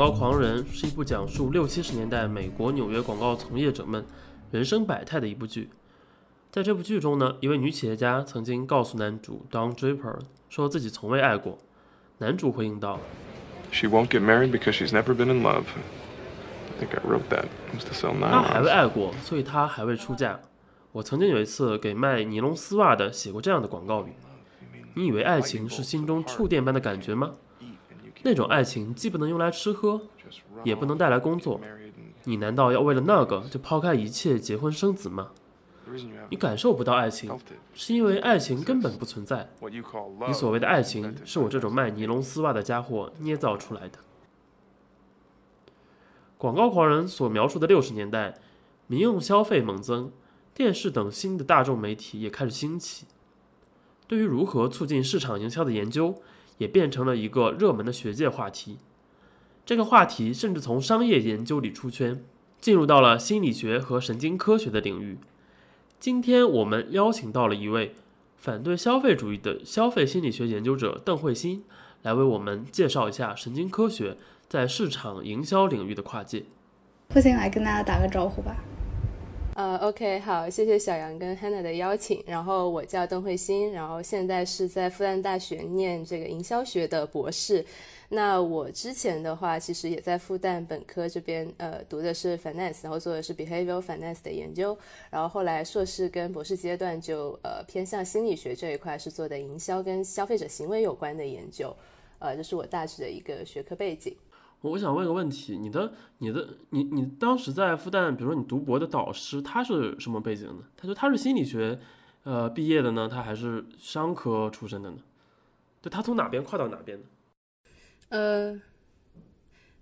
广告狂人》是一部讲述六七十年代美国纽约广告从业者们人生百态的一部剧。在这部剧中呢，一位女企业家曾经告诉男主 Don Draper 说自己从未爱过。男主回应道：“She won't get married because she's never been in love. I think I wrote that. Was to sell 她还未爱过，所以她还未出嫁。我曾经有一次给卖尼龙丝袜的写过这样的广告语：你以为爱情是心中触电般的感觉吗？”那种爱情既不能用来吃喝，也不能带来工作，你难道要为了那个就抛开一切结婚生子吗？你感受不到爱情，是因为爱情根本不存在。你所谓的爱情，是我这种卖尼龙丝袜的家伙捏造出来的。广告狂人所描述的六十年代，民用消费猛增，电视等新的大众媒体也开始兴起。对于如何促进市场营销的研究。也变成了一个热门的学界话题。这个话题甚至从商业研究里出圈，进入到了心理学和神经科学的领域。今天我们邀请到了一位反对消费主义的消费心理学研究者邓慧欣，来为我们介绍一下神经科学在市场营销领域的跨界。慧欣来跟大家打个招呼吧。呃，OK，好，谢谢小杨跟 Hannah 的邀请。然后我叫邓慧欣，然后现在是在复旦大学念这个营销学的博士。那我之前的话，其实也在复旦本科这边，呃，读的是 Finance，然后做的是 Behavioral Finance 的研究。然后后来硕士跟博士阶段就呃偏向心理学这一块，是做的营销跟消费者行为有关的研究。呃，这是我大致的一个学科背景。我想问个问题，你的、你的、你、你当时在复旦，比如说你读博的导师，他是什么背景呢？他说他是心理学，呃，毕业的呢，他还是商科出身的呢？就他从哪边跨到哪边的？呃。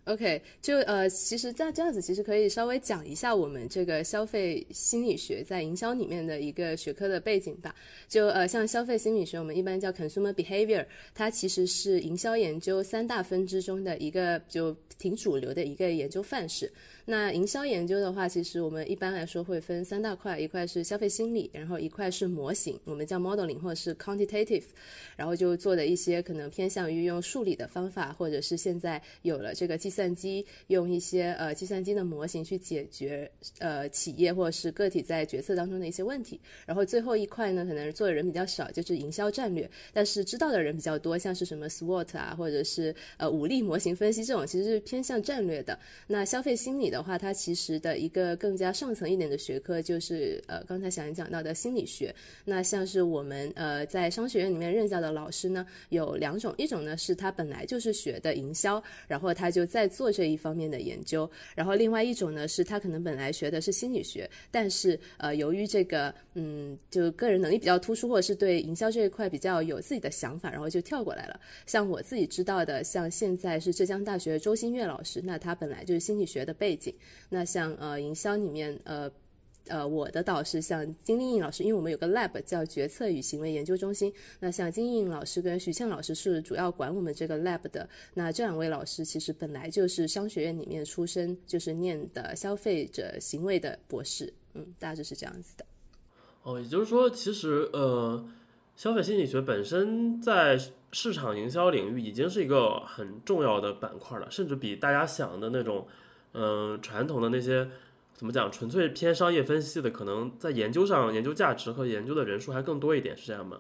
OK，就呃，其实这样这样子，其实可以稍微讲一下我们这个消费心理学在营销里面的一个学科的背景吧。就呃，像消费心理学，我们一般叫 consumer behavior，它其实是营销研究三大分支中的一个，就挺主流的一个研究范式。那营销研究的话，其实我们一般来说会分三大块，一块是消费心理，然后一块是模型，我们叫 modeling 或者是 quantitative，然后就做的一些可能偏向于用数理的方法，或者是现在有了这个计算机，用一些呃计算机的模型去解决呃企业或者是个体在决策当中的一些问题。然后最后一块呢，可能做的人比较少，就是营销战略，但是知道的人比较多，像是什么 SWOT 啊，或者是呃武力模型分析这种，其实是偏向战略的。那消费心理的。话，它其实的一个更加上层一点的学科就是呃，刚才小杨讲到的心理学。那像是我们呃在商学院里面任教的老师呢，有两种，一种呢是他本来就是学的营销，然后他就在做这一方面的研究；然后另外一种呢是他可能本来学的是心理学，但是呃由于这个嗯就个人能力比较突出，或者是对营销这一块比较有自己的想法，然后就跳过来了。像我自己知道的，像现在是浙江大学周新月老师，那他本来就是心理学的背景。那像呃营销里面呃呃我的导师像金丽颖老师，因为我们有个 lab 叫决策与行为研究中心。那像金丽颖老师跟徐倩老师是主要管我们这个 lab 的。那这两位老师其实本来就是商学院里面出身，就是念的消费者行为的博士。嗯，大致是这样子的。哦，也就是说，其实呃，消费心理学本身在市场营销领域已经是一个很重要的板块了，甚至比大家想的那种。嗯，传统的那些怎么讲，纯粹偏商业分析的，可能在研究上研究价值和研究的人数还更多一点，是这样吗？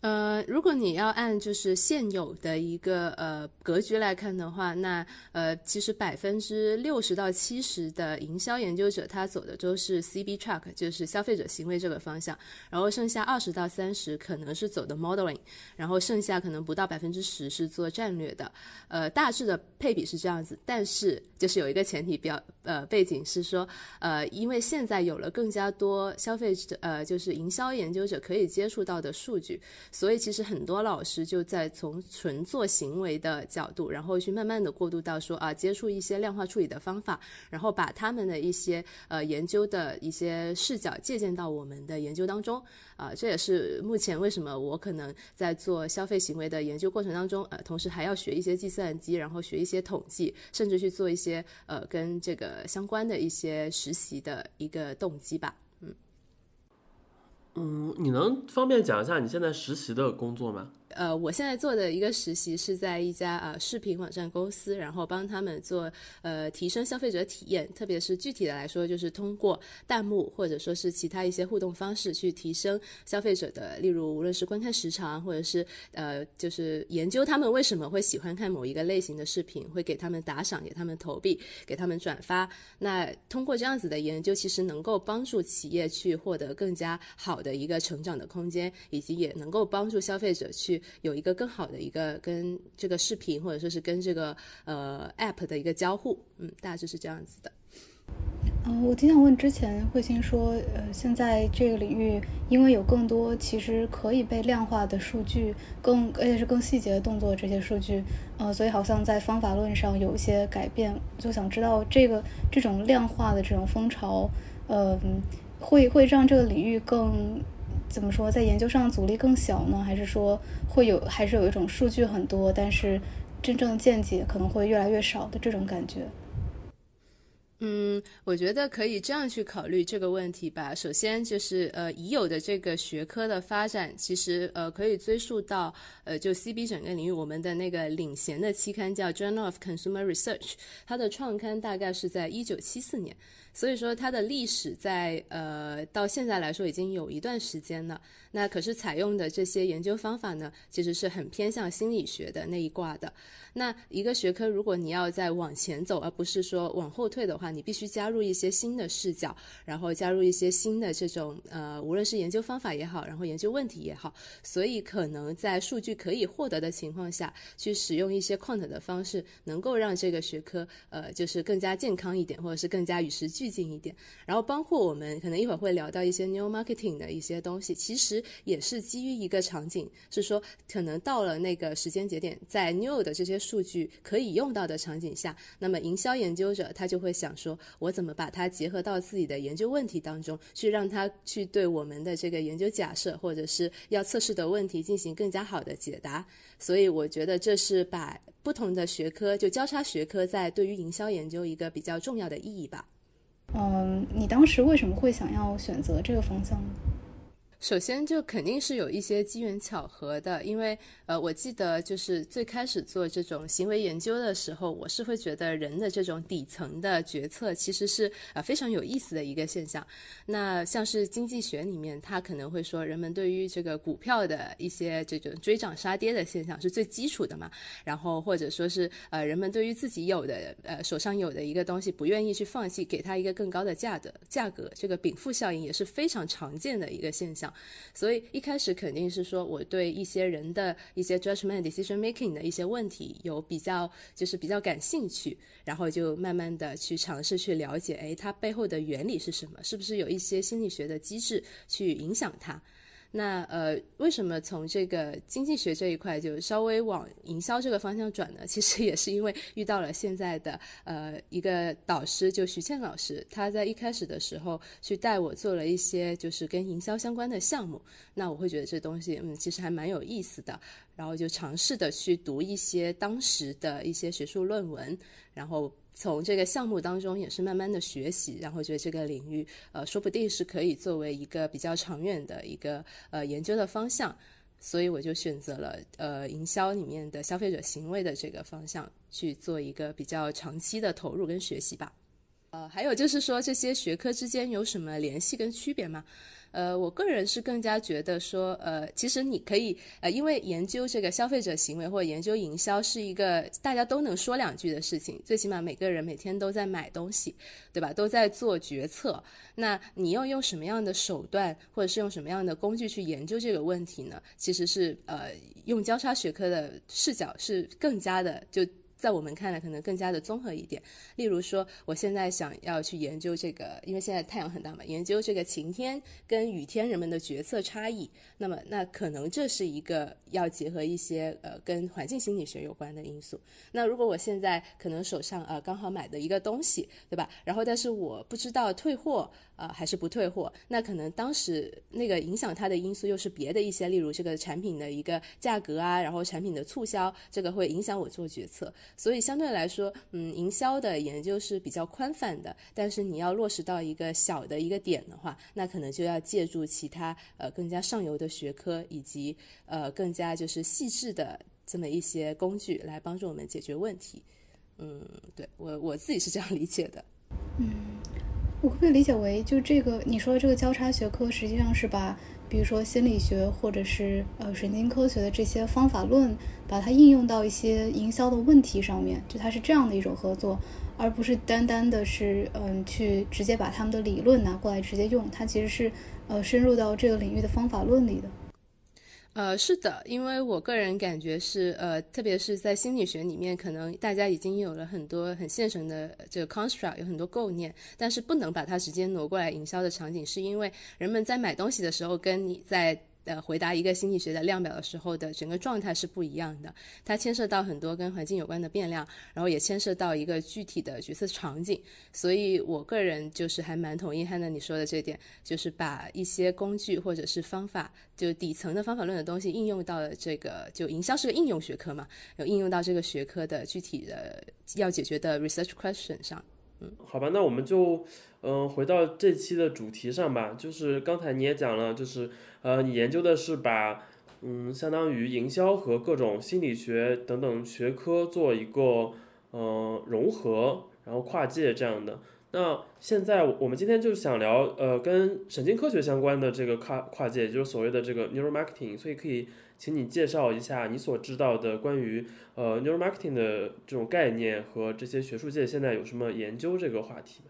呃，如果你要按就是现有的一个呃格局来看的话，那呃其实百分之六十到七十的营销研究者他走的都是 CB track，就是消费者行为这个方向，然后剩下二十到三十可能是走的 modeling，然后剩下可能不到百分之十是做战略的，呃大致的配比是这样子，但是就是有一个前提比较呃背景是说呃因为现在有了更加多消费者呃就是营销研究者可以接触到的数据。所以其实很多老师就在从纯做行为的角度，然后去慢慢的过渡到说啊，接触一些量化处理的方法，然后把他们的一些呃研究的一些视角借鉴到我们的研究当中啊，这也是目前为什么我可能在做消费行为的研究过程当中，呃，同时还要学一些计算机，然后学一些统计，甚至去做一些呃跟这个相关的一些实习的一个动机吧。嗯，你能方便讲一下你现在实习的工作吗？呃，我现在做的一个实习是在一家呃视频网站公司，然后帮他们做呃提升消费者体验，特别是具体的来说，就是通过弹幕或者说是其他一些互动方式去提升消费者的，例如无论是观看时长，或者是呃就是研究他们为什么会喜欢看某一个类型的视频，会给他们打赏，给他们投币，给他们转发。那通过这样子的研究，其实能够帮助企业去获得更加好的一个成长的空间，以及也能够帮助消费者去。有一个更好的一个跟这个视频或者说是跟这个呃 app 的一个交互，嗯，大致是这样子的。嗯，我挺想问，之前慧心说，呃，现在这个领域因为有更多其实可以被量化的数据，更而且是更细节的动作这些数据，呃，所以好像在方法论上有一些改变，就想知道这个这种量化的这种风潮，呃，会会让这个领域更。怎么说，在研究上阻力更小呢？还是说会有，还是有一种数据很多，但是真正的见解可能会越来越少的这种感觉？嗯，我觉得可以这样去考虑这个问题吧。首先就是呃，已有的这个学科的发展，其实呃可以追溯到呃就 CB 整个领域，我们的那个领衔的期刊叫 Journal of Consumer Research，它的创刊大概是在一九七四年。所以说，它的历史在呃到现在来说已经有一段时间了。那可是采用的这些研究方法呢，其实是很偏向心理学的那一挂的。那一个学科，如果你要再往前走，而不是说往后退的话，你必须加入一些新的视角，然后加入一些新的这种呃，无论是研究方法也好，然后研究问题也好。所以可能在数据可以获得的情况下，去使用一些 quant 的方式，能够让这个学科呃，就是更加健康一点，或者是更加与时俱进一点。然后包括我们可能一会儿会聊到一些 new marketing 的一些东西，其实也是基于一个场景，是说可能到了那个时间节点，在 new 的这些。数据可以用到的场景下，那么营销研究者他就会想说，我怎么把它结合到自己的研究问题当中，去让他去对我们的这个研究假设或者是要测试的问题进行更加好的解答。所以我觉得这是把不同的学科就交叉学科在对于营销研究一个比较重要的意义吧。嗯，你当时为什么会想要选择这个方向呢？首先，就肯定是有一些机缘巧合的，因为呃，我记得就是最开始做这种行为研究的时候，我是会觉得人的这种底层的决策其实是呃非常有意思的一个现象。那像是经济学里面，他可能会说，人们对于这个股票的一些这种追涨杀跌的现象是最基础的嘛。然后或者说是呃，人们对于自己有的呃手上有的一个东西不愿意去放弃，给他一个更高的价的价格，这个禀赋效应也是非常常见的一个现象。所以一开始肯定是说我对一些人的一些 judgment decision making 的一些问题有比较就是比较感兴趣，然后就慢慢的去尝试去了解，哎，它背后的原理是什么？是不是有一些心理学的机制去影响它？那呃，为什么从这个经济学这一块就稍微往营销这个方向转呢？其实也是因为遇到了现在的呃一个导师，就徐倩老师，他在一开始的时候去带我做了一些就是跟营销相关的项目，那我会觉得这东西嗯其实还蛮有意思的，然后就尝试的去读一些当时的一些学术论文，然后。从这个项目当中也是慢慢的学习，然后觉得这个领域，呃，说不定是可以作为一个比较长远的一个呃研究的方向，所以我就选择了呃营销里面的消费者行为的这个方向去做一个比较长期的投入跟学习吧。呃，还有就是说这些学科之间有什么联系跟区别吗？呃，我个人是更加觉得说，呃，其实你可以，呃，因为研究这个消费者行为或者研究营销是一个大家都能说两句的事情，最起码每个人每天都在买东西，对吧？都在做决策。那你要用什么样的手段，或者是用什么样的工具去研究这个问题呢？其实是，呃，用交叉学科的视角是更加的就。在我们看来，可能更加的综合一点。例如说，我现在想要去研究这个，因为现在太阳很大嘛，研究这个晴天跟雨天人们的决策差异。那么，那可能这是一个要结合一些呃跟环境心理学有关的因素。那如果我现在可能手上呃刚好买的一个东西，对吧？然后但是我不知道退货。呃，还是不退货，那可能当时那个影响它的因素又是别的一些，例如这个产品的一个价格啊，然后产品的促销，这个会影响我做决策。所以相对来说，嗯，营销的研究是比较宽泛的。但是你要落实到一个小的一个点的话，那可能就要借助其他呃更加上游的学科以及呃更加就是细致的这么一些工具来帮助我们解决问题。嗯，对我我自己是这样理解的。嗯，我可不可以理解为，就这个你说的这个交叉学科，实际上是把。比如说心理学或者是呃神经科学的这些方法论，把它应用到一些营销的问题上面，就它是这样的一种合作，而不是单单的是嗯去直接把他们的理论拿过来直接用，它其实是呃深入到这个领域的方法论里的。呃，是的，因为我个人感觉是，呃，特别是在心理学里面，可能大家已经有了很多很现成的这个 construct，有很多构念，但是不能把它直接挪过来营销的场景，是因为人们在买东西的时候，跟你在。呃，回答一个心理学的量表的时候的整个状态是不一样的，它牵涉到很多跟环境有关的变量，然后也牵涉到一个具体的角色场景，所以我个人就是还蛮同意汉娜你说的这点，就是把一些工具或者是方法，就底层的方法论的东西应用到了这个，就营销是个应用学科嘛，有应用到这个学科的具体的要解决的 research question 上。好吧，那我们就嗯回到这期的主题上吧，就是刚才你也讲了，就是呃你研究的是把嗯相当于营销和各种心理学等等学科做一个嗯融合，然后跨界这样的。那现在我们今天就想聊呃跟神经科学相关的这个跨跨界，就是所谓的这个 neuromarketing，所以可以。请你介绍一下你所知道的关于呃 neuromarketing 的这种概念和这些学术界现在有什么研究这个话题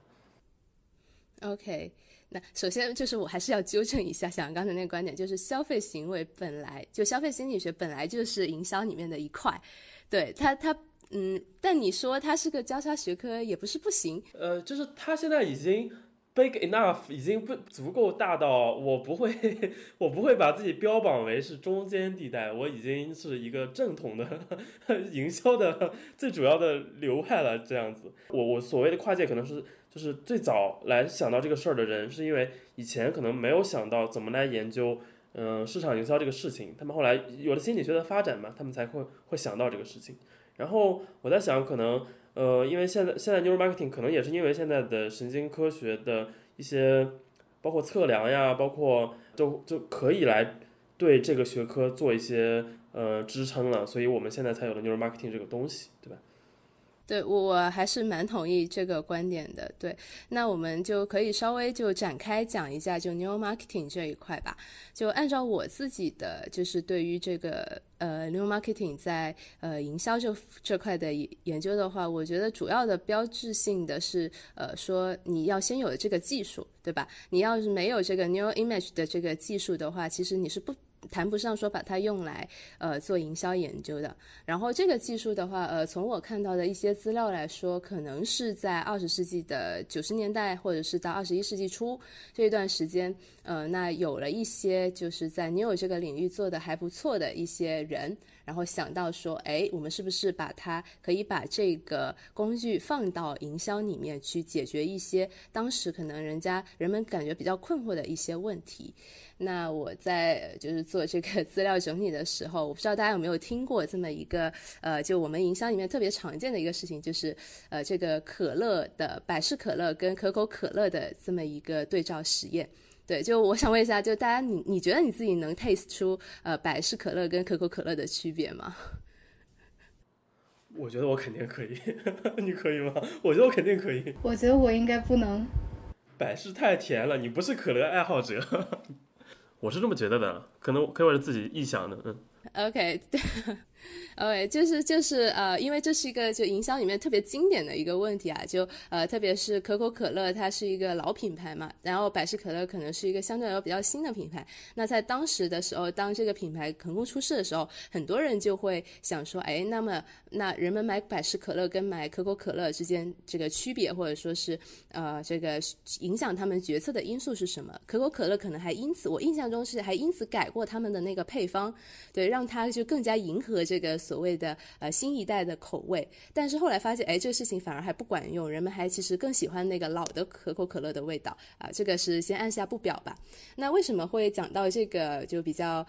OK，那首先就是我还是要纠正一下小杨刚才那个观点，就是消费行为本来就消费心理学本来就是营销里面的一块，对它它嗯，但你说它是个交叉学科也不是不行，呃，就是它现在已经。Big enough 已经不足够大到我不会，我不会把自己标榜为是中间地带，我已经是一个正统的 营销的最主要的流派了。这样子，我我所谓的跨界可能是就是最早来想到这个事儿的人，是因为以前可能没有想到怎么来研究嗯市场营销这个事情，他们后来有了心理学的发展嘛，他们才会会想到这个事情。然后我在想，可能。呃，因为现在现在 neuromarketing 可能也是因为现在的神经科学的一些，包括测量呀，包括就就可以来对这个学科做一些呃支撑了，所以我们现在才有了 neuromarketing 这个东西，对吧？对我我还是蛮同意这个观点的。对，那我们就可以稍微就展开讲一下就 new marketing 这一块吧。就按照我自己的就是对于这个呃 new marketing 在呃营销这这块的研究的话，我觉得主要的标志性的是呃说你要先有这个技术，对吧？你要是没有这个 new image 的这个技术的话，其实你是不。谈不上说把它用来呃做营销研究的，然后这个技术的话，呃，从我看到的一些资料来说，可能是在二十世纪的九十年代，或者是到二十一世纪初这一段时间，呃，那有了一些就是在 New 这个领域做的还不错的一些人。然后想到说，哎，我们是不是把它可以把这个工具放到营销里面去解决一些当时可能人家人们感觉比较困惑的一些问题？那我在就是做这个 资料整理的时候，我不知道大家有没有听过这么一个呃，就我们营销里面特别常见的一个事情，就是呃，这个可乐的百事可乐跟可口可乐的这么一个对照实验。对，就我想问一下，就大家，你你觉得你自己能 taste 出呃百事可乐跟可口可乐的区别吗？我觉得我肯定可以，你可以吗？我觉得我肯定可以。我觉得我应该不能。百事太甜了，你不是可乐爱好者。我是这么觉得的，可能可以我是自己臆想的，嗯。OK。OK，就是就是呃，因为这是一个就营销里面特别经典的一个问题啊，就呃，特别是可口可乐，它是一个老品牌嘛，然后百事可乐可能是一个相对来说比较新的品牌。那在当时的时候，当这个品牌横空出世的时候，很多人就会想说，哎，那么那人们买百事可乐跟买可口可乐之间这个区别，或者说是呃，这个影响他们决策的因素是什么？可口可乐可能还因此，我印象中是还因此改过他们的那个配方，对，让它就更加迎合。这个所谓的呃新一代的口味，但是后来发现，哎，这个事情反而还不管用，人们还其实更喜欢那个老的可口可乐的味道啊。这个是先按下不表吧。那为什么会讲到这个就比较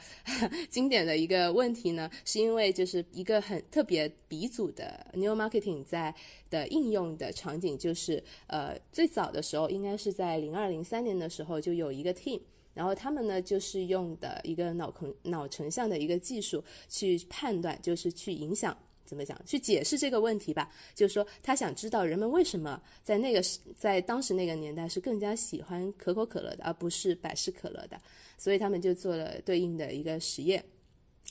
经典的一个问题呢？是因为就是一个很特别鼻祖的 new marketing 在的应用的场景，就是呃最早的时候应该是在零二零三年的时候就有一个 team。然后他们呢，就是用的一个脑成脑成像的一个技术去判断，就是去影响怎么讲，去解释这个问题吧。就是说，他想知道人们为什么在那个在当时那个年代是更加喜欢可口可乐的，而不是百事可乐的。所以他们就做了对应的一个实验。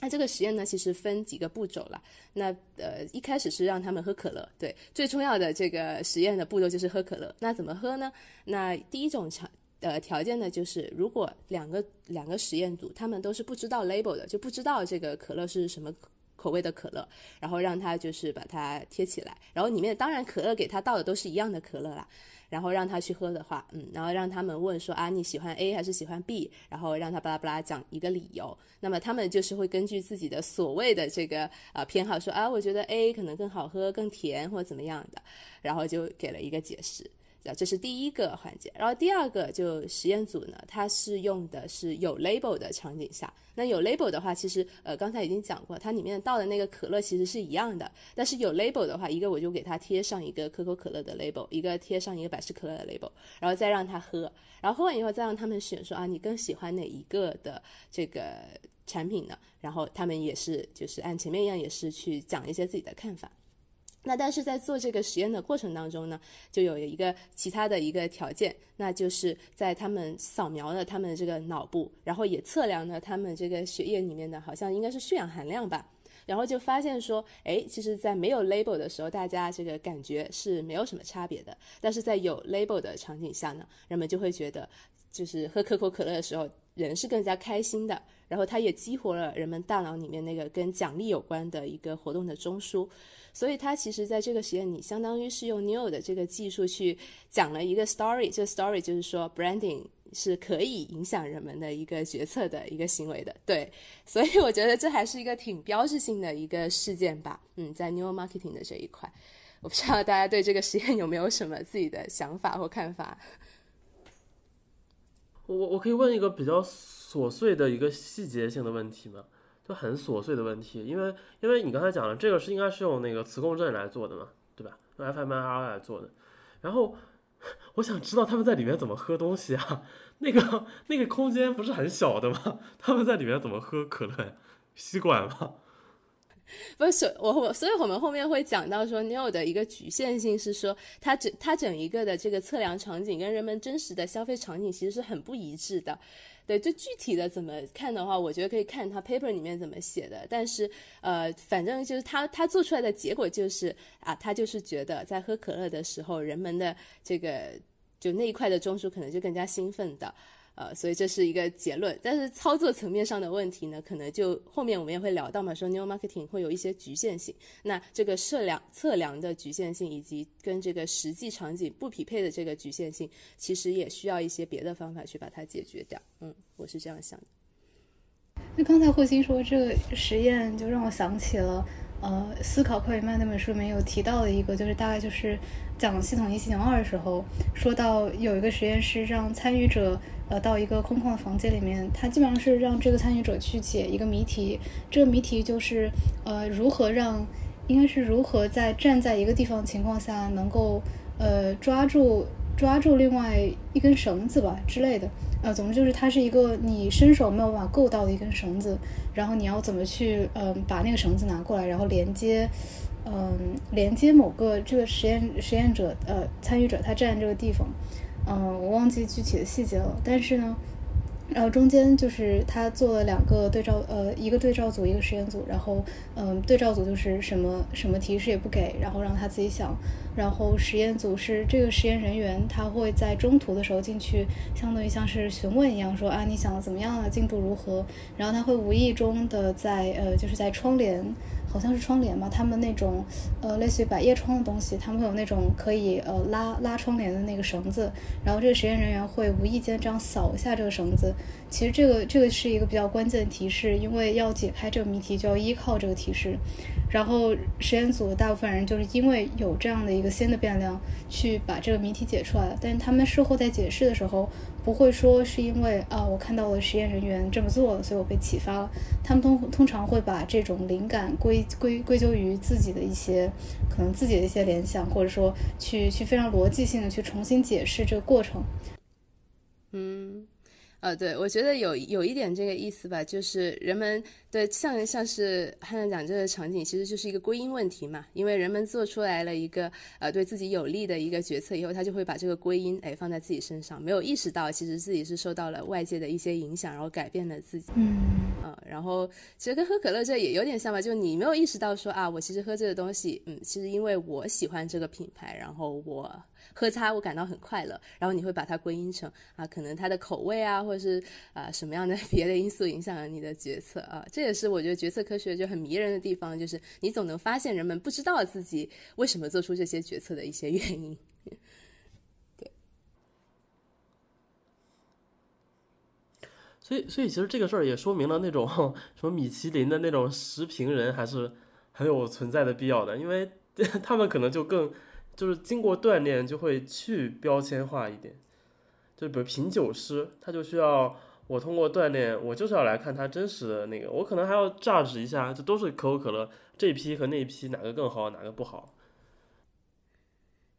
那这个实验呢，其实分几个步骤了。那呃，一开始是让他们喝可乐，对，最重要的这个实验的步骤就是喝可乐。那怎么喝呢？那第一种场。呃，条件呢，就是如果两个两个实验组，他们都是不知道 label 的，就不知道这个可乐是什么口味的可乐，然后让他就是把它贴起来，然后里面当然可乐给他倒的都是一样的可乐啦，然后让他去喝的话，嗯，然后让他们问说啊你喜欢 A 还是喜欢 B，然后让他巴拉巴拉讲一个理由，那么他们就是会根据自己的所谓的这个呃偏好说啊我觉得 A 可能更好喝更甜或怎么样的，然后就给了一个解释。这是第一个环节，然后第二个就实验组呢，它是用的是有 label 的场景下。那有 label 的话，其实呃刚才已经讲过，它里面倒的那个可乐其实是一样的。但是有 label 的话，一个我就给它贴上一个可口可乐的 label，一个贴上一个百事可乐的 label，然后再让他喝，然后喝完以后再让他们选说啊，你更喜欢哪一个的这个产品呢？然后他们也是就是按前面一样，也是去讲一些自己的看法。那但是在做这个实验的过程当中呢，就有一个其他的一个条件，那就是在他们扫描了他们这个脑部，然后也测量了他们这个血液里面的好像应该是血氧含量吧，然后就发现说，哎，其实，在没有 label 的时候，大家这个感觉是没有什么差别的，但是在有 label 的场景下呢，人们就会觉得，就是喝可口可乐的时候，人是更加开心的，然后它也激活了人们大脑里面那个跟奖励有关的一个活动的中枢。所以它其实在这个实验里，相当于是用 Neo 的这个技术去讲了一个 story。这个 story 就是说，branding 是可以影响人们的一个决策的一个行为的。对，所以我觉得这还是一个挺标志性的一个事件吧。嗯，在 Neo marketing 的这一块，我不知道大家对这个实验有没有什么自己的想法或看法。我我可以问一个比较琐碎的一个细节性的问题吗？就很琐碎的问题，因为因为你刚才讲了，这个是应该是用那个磁共振来做的嘛，对吧？用 fMRI 来做的。然后 我想知道他们在里面怎么喝东西啊？那个那个空间不是很小的吗？他们在里面怎么喝可乐？吸管吗？不是我我，所以我们后面会讲到说，Neo 的一个局限性是说，它整它整一个的这个测量场景跟人们真实的消费场景其实是很不一致的。对，就具体的怎么看的话，我觉得可以看他 paper 里面怎么写的。但是，呃，反正就是他他做出来的结果就是啊，他就是觉得在喝可乐的时候，人们的这个就那一块的中枢可能就更加兴奋的。呃，所以这是一个结论，但是操作层面上的问题呢，可能就后面我们也会聊到嘛，说 new marketing 会有一些局限性，那这个测量测量的局限性，以及跟这个实际场景不匹配的这个局限性，其实也需要一些别的方法去把它解决掉。嗯，我是这样想的。那刚才慧心说这个实验，就让我想起了。呃，思考快与慢那本书里面有提到的一个，就是大概就是讲系统一、系统二的时候，说到有一个实验室让参与者呃到一个空旷的房间里面，他基本上是让这个参与者去解一个谜题，这个谜题就是呃如何让，应该是如何在站在一个地方情况下能够呃抓住。抓住另外一根绳子吧之类的，呃，总之就是它是一个你伸手没有办法够到的一根绳子，然后你要怎么去，嗯，把那个绳子拿过来，然后连接，嗯，连接某个这个实验实验者，呃，参与者他站这个地方，嗯，我忘记具体的细节了，但是呢。然后中间就是他做了两个对照，呃，一个对照组，一个实验组。然后，嗯，对照组就是什么什么提示也不给，然后让他自己想。然后实验组是这个实验人员，他会在中途的时候进去，相当于像是询问一样，说啊，你想的怎么样了？进度如何？然后他会无意中的在，呃，就是在窗帘，好像是窗帘吧，他们那种呃类似于百叶窗的东西，他们会有那种可以呃拉拉窗帘的那个绳子，然后这个实验人员会无意间这样扫一下这个绳子。其实这个这个是一个比较关键的提示，因为要解开这个谜题就要依靠这个提示。然后实验组大部分人就是因为有这样的一个新的变量，去把这个谜题解出来了。但是他们事后在解释的时候，不会说是因为啊我看到了实验人员这么做了，所以我被启发了。他们通通常会把这种灵感归归归咎于自己的一些可能自己的一些联想，或者说去去非常逻辑性的去重新解释这个过程。嗯。呃，对，我觉得有有一点这个意思吧，就是人们对像像是汉娜讲这个场景，其实就是一个归因问题嘛。因为人们做出来了一个呃对自己有利的一个决策以后，他就会把这个归因哎放在自己身上，没有意识到其实自己是受到了外界的一些影响，然后改变了自己。嗯，嗯，然后其实跟喝可乐这也有点像吧，就你没有意识到说啊，我其实喝这个东西，嗯，其实因为我喜欢这个品牌，然后我。喝它，我感到很快乐。然后你会把它归因成啊，可能它的口味啊，或者是啊什么样的别的因素影响了你的决策啊。这也是我觉得决策科学就很迷人的地方，就是你总能发现人们不知道自己为什么做出这些决策的一些原因。对。所以，所以其实这个事儿也说明了那种 什么米其林的那种食评人还是很有存在的必要的，因为 他们可能就更。就是经过锻炼，就会去标签化一点。就比如品酒师，他就需要我通过锻炼，我就是要来看他真实的那个，我可能还要榨汁一下，这都是可口可乐这一批和那一批哪个更好，哪个不好。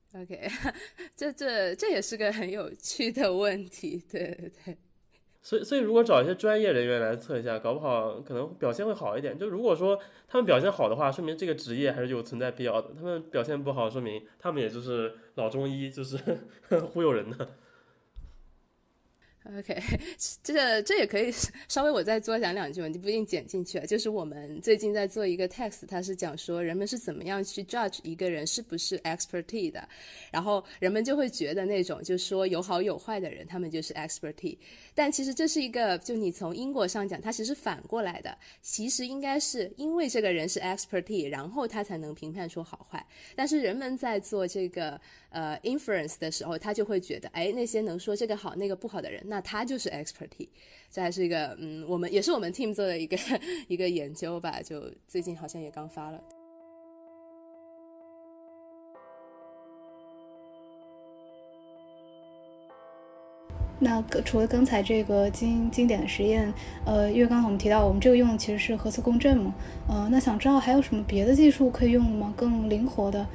OK，这这这也是个很有趣的问题，对对对。所以，所以如果找一些专业人员来测一下，搞不好可能表现会好一点。就如果说他们表现好的话，说明这个职业还是有存在必要的。他们表现不好，说明他们也就是老中医，就是 忽悠人的。OK，这个这也可以 稍微我再多讲两句嘛，你不一定剪进去啊。就是我们最近在做一个 text，它是讲说人们是怎么样去 judge 一个人是不是 expertise 的，然后人们就会觉得那种就是说有好有坏的人，他们就是 expertise。但其实这是一个，就你从因果上讲，它其实反过来的，其实应该是因为这个人是 expertise，然后他才能评判出好坏。但是人们在做这个呃 inference 的时候，他就会觉得，哎，那些能说这个好那个不好的人，那他就是 expertise。这还是一个，嗯，我们也是我们 team 做的一个 一个研究吧，就最近好像也刚发了。那除了刚才这个经经典的实验，呃，因为刚才我们提到我们这个用的其实是核磁共振嘛，呃，那想知道还有什么别的技术可以用吗？更灵活的？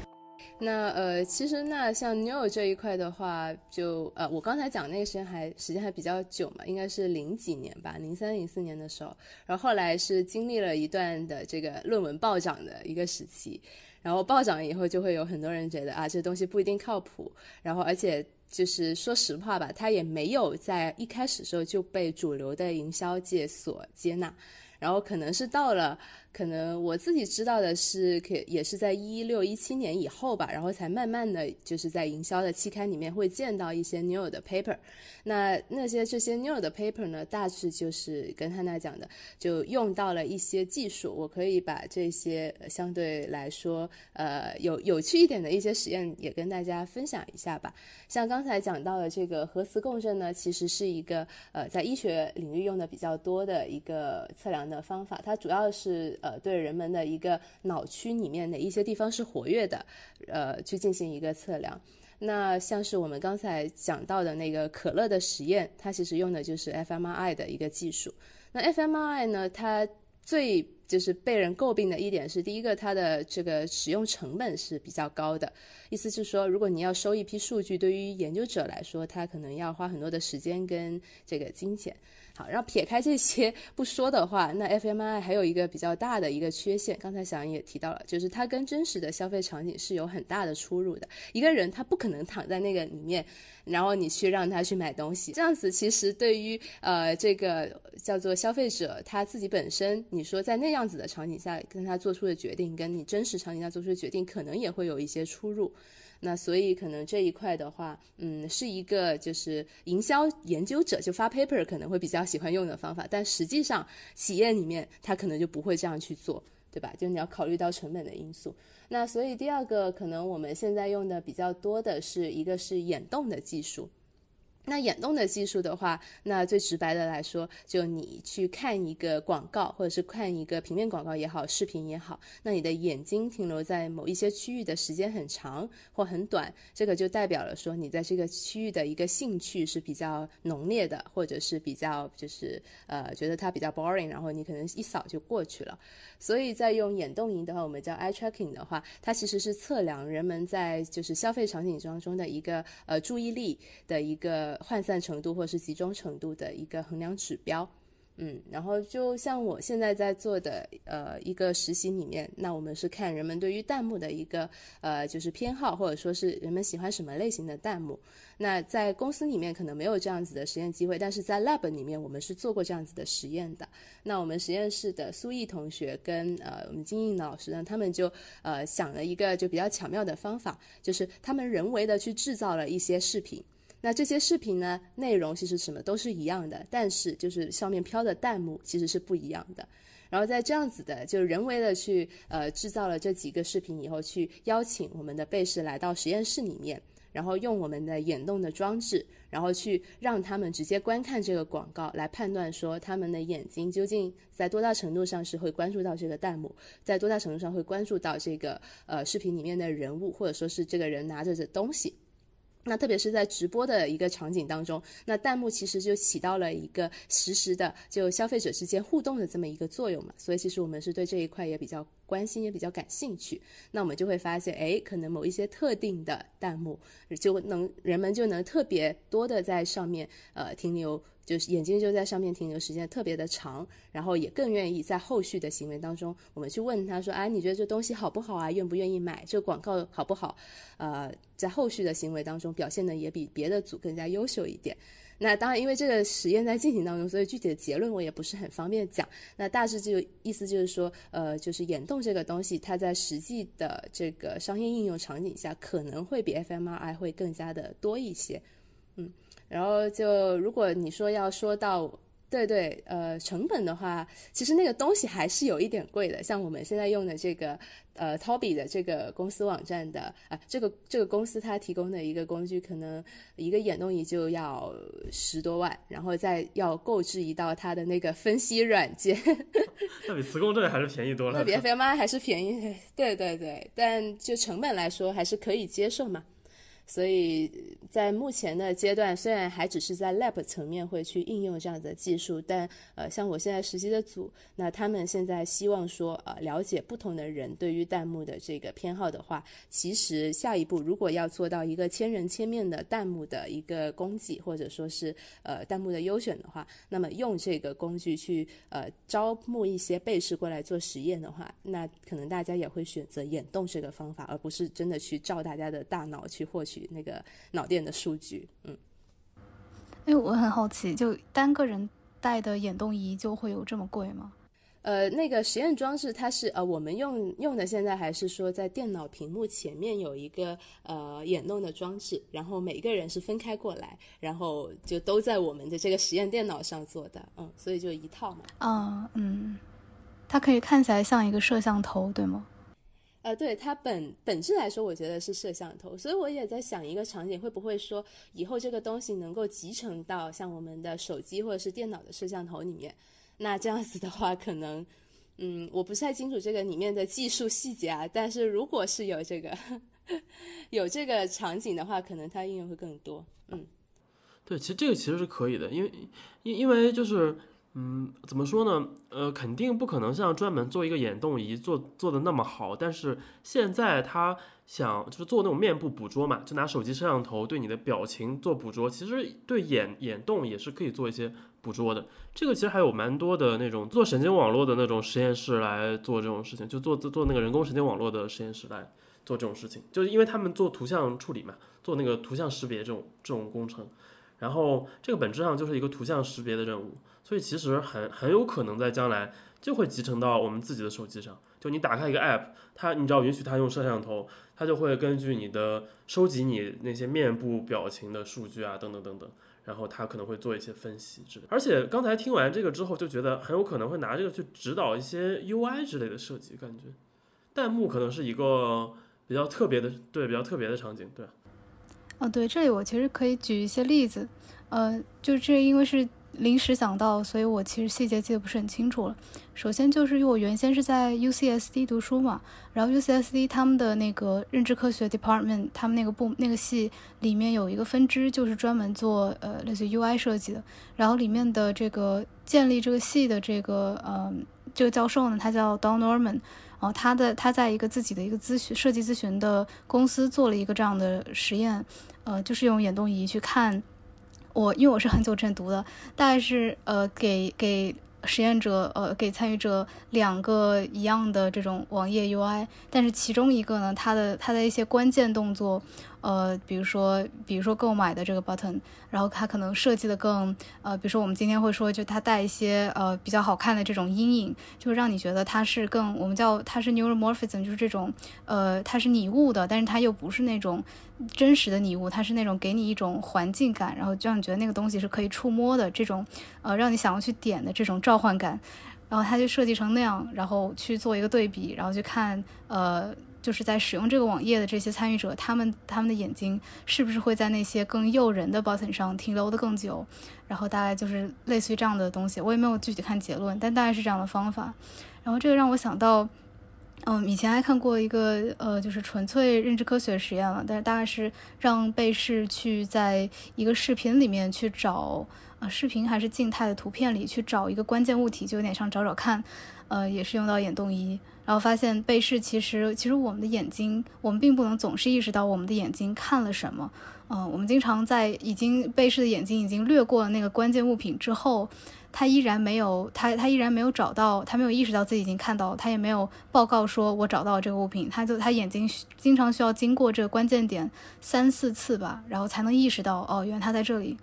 那呃，其实那像 New 这一块的话，就呃，我刚才讲那个时间还时间还比较久嘛，应该是零几年吧，零三零四年的时候，然后后来是经历了一段的这个论文暴涨的一个时期，然后暴涨以后就会有很多人觉得啊，这东西不一定靠谱，然后而且。就是说实话吧，它也没有在一开始时候就被主流的营销界所接纳，然后可能是到了。可能我自己知道的是，可也是在一六一七年以后吧，然后才慢慢的就是在营销的期刊里面会见到一些 new 的 paper。那那些这些 new 的 paper 呢，大致就是跟汉娜讲的，就用到了一些技术。我可以把这些相对来说呃有有趣一点的一些实验也跟大家分享一下吧。像刚才讲到的这个核磁共振呢，其实是一个呃在医学领域用的比较多的一个测量的方法，它主要是。呃，对人们的一个脑区里面哪一些地方是活跃的，呃，去进行一个测量。那像是我们刚才讲到的那个可乐的实验，它其实用的就是 fMRI 的一个技术。那 fMRI 呢，它最就是被人诟病的一点是，第一个它的这个使用成本是比较高的，意思是说，如果你要收一批数据，对于研究者来说，他可能要花很多的时间跟这个金钱。好，然后撇开这些不说的话，那 FMI 还有一个比较大的一个缺陷，刚才小杨也提到了，就是它跟真实的消费场景是有很大的出入的。一个人他不可能躺在那个里面，然后你去让他去买东西，这样子其实对于呃这个叫做消费者他自己本身，你说在那样子的场景下跟他做出的决定，跟你真实场景下做出的决定，可能也会有一些出入。那所以可能这一块的话，嗯，是一个就是营销研究者就发 paper 可能会比较喜欢用的方法，但实际上企业里面他可能就不会这样去做。对吧？就你要考虑到成本的因素。那所以第二个可能我们现在用的比较多的是一个是眼动的技术。那眼动的技术的话，那最直白的来说，就你去看一个广告，或者是看一个平面广告也好，视频也好，那你的眼睛停留在某一些区域的时间很长或很短，这个就代表了说你在这个区域的一个兴趣是比较浓烈的，或者是比较就是呃觉得它比较 boring，然后你可能一扫就过去了。所以在用眼动仪的话，我们叫 eye tracking 的话，它其实是测量人们在就是消费场景当中的一个呃注意力的一个涣散程度或是集中程度的一个衡量指标。嗯，然后就像我现在在做的呃一个实习里面，那我们是看人们对于弹幕的一个呃就是偏好，或者说是人们喜欢什么类型的弹幕。那在公司里面可能没有这样子的实验机会，但是在 lab 里面我们是做过这样子的实验的。那我们实验室的苏毅同学跟呃我们金印老师呢，他们就呃想了一个就比较巧妙的方法，就是他们人为的去制造了一些视频。那这些视频呢，内容其实什么都是一样的，但是就是上面飘的弹幕其实是不一样的。然后在这样子的就人为的去呃制造了这几个视频以后，去邀请我们的被试来到实验室里面，然后用我们的眼动的装置，然后去让他们直接观看这个广告，来判断说他们的眼睛究竟在多大程度上是会关注到这个弹幕，在多大程度上会关注到这个呃视频里面的人物，或者说是这个人拿着的东西。那特别是在直播的一个场景当中，那弹幕其实就起到了一个实时的就消费者之间互动的这么一个作用嘛，所以其实我们是对这一块也比较关心，也比较感兴趣。那我们就会发现，哎，可能某一些特定的弹幕就能人们就能特别多的在上面呃停留。就是眼睛就在上面停留时间特别的长，然后也更愿意在后续的行为当中，我们去问他说：“哎，你觉得这东西好不好啊？愿不愿意买？这广告好不好？”呃，在后续的行为当中表现的也比别的组更加优秀一点。那当然，因为这个实验在进行当中，所以具体的结论我也不是很方便讲。那大致就意思就是说，呃，就是眼动这个东西，它在实际的这个商业应用场景下，可能会比 fMRI 会更加的多一些。嗯。然后就如果你说要说到对对呃成本的话，其实那个东西还是有一点贵的。像我们现在用的这个呃 Toby 的这个公司网站的啊，这个这个公司它提供的一个工具，可能一个眼动仪就要十多万，然后再要购置一道它的那个分析软件。那比磁共振还是便宜多了。那比 FMI 还是便宜，对对对，但就成本来说还是可以接受嘛。所以在目前的阶段，虽然还只是在 lab 层面会去应用这样的技术，但呃，像我现在实习的组，那他们现在希望说，呃，了解不同的人对于弹幕的这个偏好的话，其实下一步如果要做到一个千人千面的弹幕的一个供给，或者说是呃弹幕的优选的话，那么用这个工具去呃招募一些被试过来做实验的话，那可能大家也会选择眼动这个方法，而不是真的去照大家的大脑去获取。那个脑电的数据，嗯，哎，我很好奇，就单个人戴的眼动仪就会有这么贵吗？呃，那个实验装置它是呃，我们用用的现在还是说在电脑屏幕前面有一个呃眼动的装置，然后每个人是分开过来，然后就都在我们的这个实验电脑上做的，嗯，所以就一套嘛。啊，嗯，它可以看起来像一个摄像头，对吗？呃，对它本本质来说，我觉得是摄像头，所以我也在想一个场景，会不会说以后这个东西能够集成到像我们的手机或者是电脑的摄像头里面？那这样子的话，可能，嗯，我不太清楚这个里面的技术细节啊。但是如果是有这个 有这个场景的话，可能它应用会更多。嗯，对，其实这个其实是可以的，因为因因为就是。嗯，怎么说呢？呃，肯定不可能像专门做一个眼动仪做做的那么好。但是现在他想就是做那种面部捕捉嘛，就拿手机摄像头对你的表情做捕捉，其实对眼眼动也是可以做一些捕捉的。这个其实还有蛮多的那种做神经网络的那种实验室来做这种事情，就做做做那个人工神经网络的实验室来做这种事情，就是因为他们做图像处理嘛，做那个图像识别这种这种工程。然后这个本质上就是一个图像识别的任务，所以其实很很有可能在将来就会集成到我们自己的手机上。就你打开一个 app，它你只要允许它用摄像头，它就会根据你的收集你那些面部表情的数据啊，等等等等，然后他可能会做一些分析之类。而且刚才听完这个之后，就觉得很有可能会拿这个去指导一些 UI 之类的设计，感觉弹幕可能是一个比较特别的，对，比较特别的场景，对。哦，对，这里我其实可以举一些例子，呃，就这因为是。临时想到，所以我其实细节记得不是很清楚了。首先就是因为我原先是在 UCSD 读书嘛，然后 UCSD 他们的那个认知科学 department，他们那个部那个系里面有一个分支，就是专门做呃类似 UI 设计的。然后里面的这个建立这个系的这个呃这个教授呢，他叫 Don Norman，然后他的他在一个自己的一个咨询设计咨询的公司做了一个这样的实验，呃，就是用眼动仪去看。我因为我是很久之前读的，大概是呃给给实验者呃给参与者两个一样的这种网页 UI，但是其中一个呢，它的它的一些关键动作。呃，比如说，比如说购买的这个 button，然后它可能设计的更，呃，比如说我们今天会说，就它带一些呃比较好看的这种阴影，就让你觉得它是更，我们叫它是 neuromorphism，就是这种，呃，它是拟物的，但是它又不是那种真实的拟物，它是那种给你一种环境感，然后就让你觉得那个东西是可以触摸的这种，呃，让你想要去点的这种召唤感，然后它就设计成那样，然后去做一个对比，然后去看，呃。就是在使用这个网页的这些参与者，他们他们的眼睛是不是会在那些更诱人的保险上停留的更久？然后大概就是类似于这样的东西，我也没有具体看结论，但大概是这样的方法。然后这个让我想到，嗯，以前还看过一个呃，就是纯粹认知科学实验了，但是大概是让被试去在一个视频里面去找，呃，视频还是静态的图片里去找一个关键物体，就有点像找找看，呃，也是用到眼动仪。然后发现被试其实，其实我们的眼睛，我们并不能总是意识到我们的眼睛看了什么。嗯，我们经常在已经被试的眼睛已经掠过了那个关键物品之后，他依然没有他他依然没有找到，他没有意识到自己已经看到，他也没有报告说我找到这个物品。他就他眼睛经常需要经过这个关键点三四次吧，然后才能意识到哦，原来他在这里。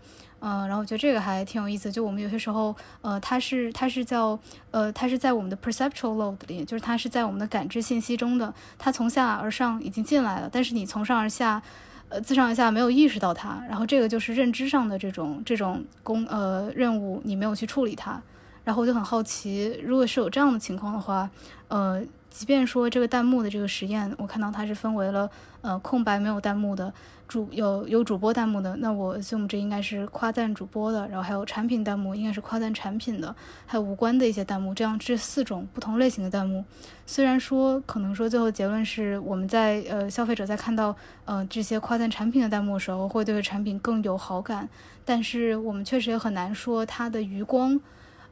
嗯，然后我觉得这个还挺有意思。就我们有些时候，呃，它是它是叫呃，它是在我们的 perceptual load 里，就是它是在我们的感知信息中的，它从下而上已经进来了，但是你从上而下，呃，自上而下没有意识到它。然后这个就是认知上的这种这种工呃任务，你没有去处理它。然后我就很好奇，如果是有这样的情况的话，呃，即便说这个弹幕的这个实验，我看到它是分为了呃空白没有弹幕的。主有有主播弹幕的，那我 assume 这应该是夸赞主播的，然后还有产品弹幕，应该是夸赞产品的，还有无关的一些弹幕，这样这四种不同类型的弹幕。虽然说可能说最后结论是我们在呃消费者在看到呃这些夸赞产品的弹幕的时候，会对产品更有好感，但是我们确实也很难说它的余光，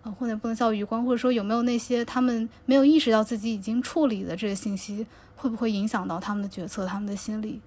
呃或者不能叫余光，或者说有没有那些他们没有意识到自己已经处理的这些信息，会不会影响到他们的决策，他们的心理？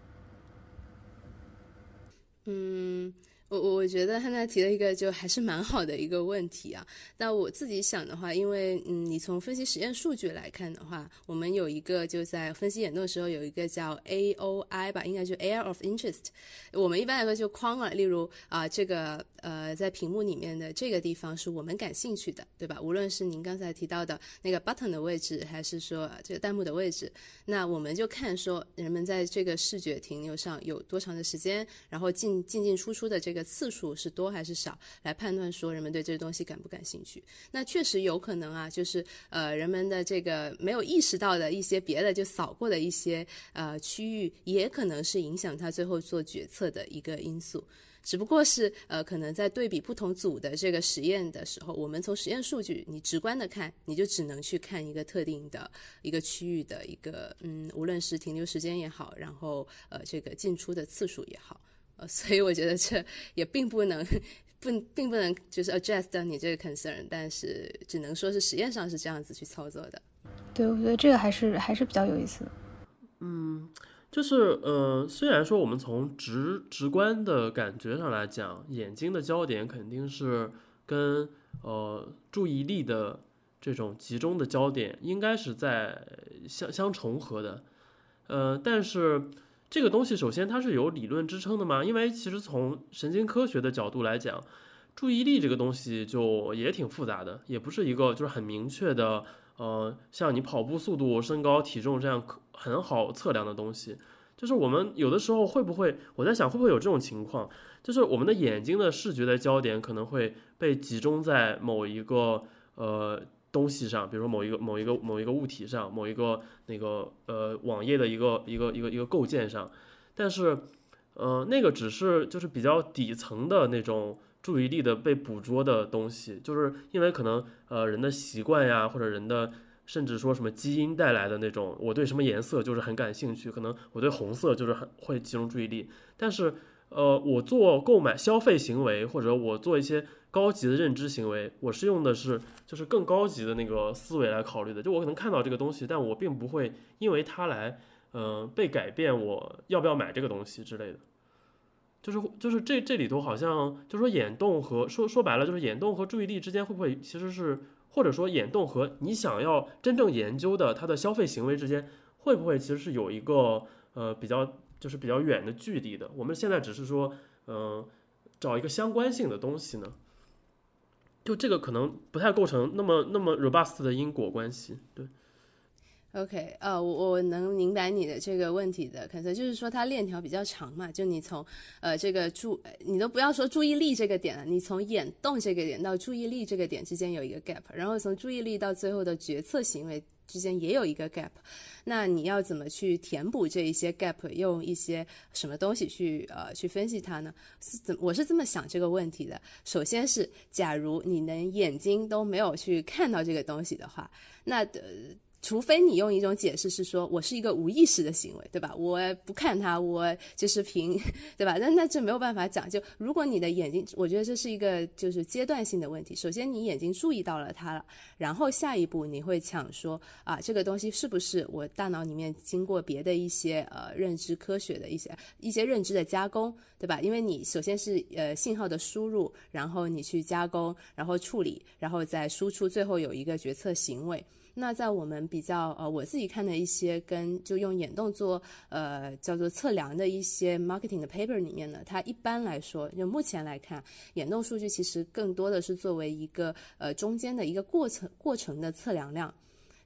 嗯。我我觉得汉娜提了一个就还是蛮好的一个问题啊。那我自己想的话，因为嗯，你从分析实验数据来看的话，我们有一个就在分析眼动的时候有一个叫 A O I 吧，应该就 Air of Interest。我们一般来说就框了，例如啊，这个呃在屏幕里面的这个地方是我们感兴趣的，对吧？无论是您刚才提到的那个 button 的位置，还是说这个弹幕的位置，那我们就看说人们在这个视觉停留上有多长的时间，然后进进进出出的这个。次数是多还是少，来判断说人们对这个东西感不感兴趣。那确实有可能啊，就是呃人们的这个没有意识到的一些别的就扫过的一些呃区域，也可能是影响他最后做决策的一个因素。只不过是呃可能在对比不同组的这个实验的时候，我们从实验数据你直观的看，你就只能去看一个特定的一个区域的一个嗯，无论是停留时间也好，然后呃这个进出的次数也好。呃所以我觉得这也并不能不并不能就是 address 到你这个 concern，但是只能说是实验上是这样子去操作的。对，我觉得这个还是还是比较有意思的。嗯，就是呃，虽然说我们从直直观的感觉上来讲，眼睛的焦点肯定是跟呃注意力的这种集中的焦点应该是在相相重合的，呃，但是。这个东西首先它是有理论支撑的嘛？因为其实从神经科学的角度来讲，注意力这个东西就也挺复杂的，也不是一个就是很明确的，呃，像你跑步速度、身高、体重这样可很好测量的东西。就是我们有的时候会不会，我在想会不会有这种情况，就是我们的眼睛的视觉的焦点可能会被集中在某一个呃东西上，比如说某一个某一个某一个物体上，某一个那个呃网页的一个一个一个一个构建上，但是呃那个只是就是比较底层的那种注意力的被捕捉的东西，就是因为可能呃人的习惯呀，或者人的。甚至说什么基因带来的那种，我对什么颜色就是很感兴趣，可能我对红色就是很会集中注意力。但是，呃，我做购买消费行为，或者我做一些高级的认知行为，我是用的是就是更高级的那个思维来考虑的。就我可能看到这个东西，但我并不会因为它来，嗯，被改变我要不要买这个东西之类的。就是就是这这里头好像就说眼动和说说白了就是眼动和注意力之间会不会其实是。或者说眼动和你想要真正研究的它的消费行为之间，会不会其实是有一个呃比较就是比较远的距离的？我们现在只是说，嗯，找一个相关性的东西呢，就这个可能不太构成那么那么 robust 的因果关系，对。OK，呃，我我能明白你的这个问题的，可能就是说它链条比较长嘛，就你从呃这个注，你都不要说注意力这个点了，你从眼动这个点到注意力这个点之间有一个 gap，然后从注意力到最后的决策行为之间也有一个 gap，那你要怎么去填补这一些 gap，用一些什么东西去呃去分析它呢？是怎我是这么想这个问题的，首先是假如你连眼睛都没有去看到这个东西的话，那呃。除非你用一种解释是说我是一个无意识的行为，对吧？我不看它，我就是凭，对吧？那那这没有办法讲。就如果你的眼睛，我觉得这是一个就是阶段性的问题。首先你眼睛注意到了它了，然后下一步你会想说啊，这个东西是不是我大脑里面经过别的一些呃认知科学的一些一些认知的加工，对吧？因为你首先是呃信号的输入，然后你去加工，然后处理，然后再输出，最后有一个决策行为。那在我们比较呃，我自己看的一些跟就用眼动做呃叫做测量的一些 marketing 的 paper 里面呢，它一般来说就目前来看，眼动数据其实更多的是作为一个呃中间的一个过程过程的测量量，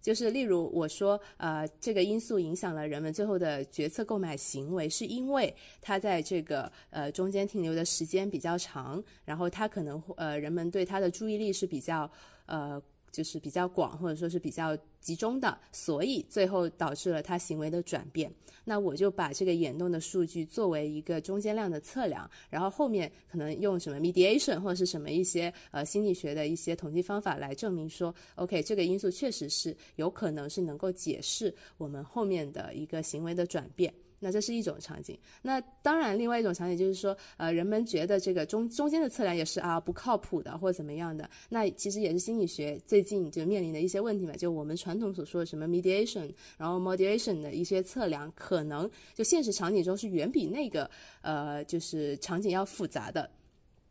就是例如我说呃这个因素影响了人们最后的决策购买行为，是因为它在这个呃中间停留的时间比较长，然后它可能呃人们对它的注意力是比较呃。就是比较广，或者说是比较集中的，所以最后导致了他行为的转变。那我就把这个眼动的数据作为一个中间量的测量，然后后面可能用什么 mediation 或者是什么一些呃心理学的一些统计方法来证明说，OK，这个因素确实是有可能是能够解释我们后面的一个行为的转变。那这是一种场景，那当然，另外一种场景就是说，呃，人们觉得这个中中间的测量也是啊不靠谱的，或怎么样的，那其实也是心理学最近就面临的一些问题嘛，就我们传统所说的什么 mediation，然后 moderation 的一些测量，可能就现实场景中是远比那个呃就是场景要复杂的。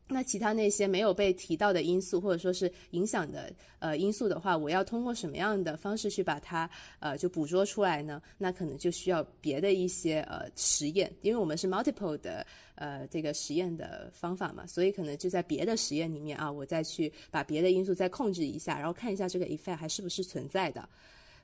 那其他那些没有被提到的因素，或者说是影响的呃因素的话，我要通过什么样的方式去把它呃就捕捉出来呢？那可能就需要别的一些呃实验，因为我们是 multiple 的呃这个实验的方法嘛，所以可能就在别的实验里面啊，我再去把别的因素再控制一下，然后看一下这个 effect 还是不是存在的。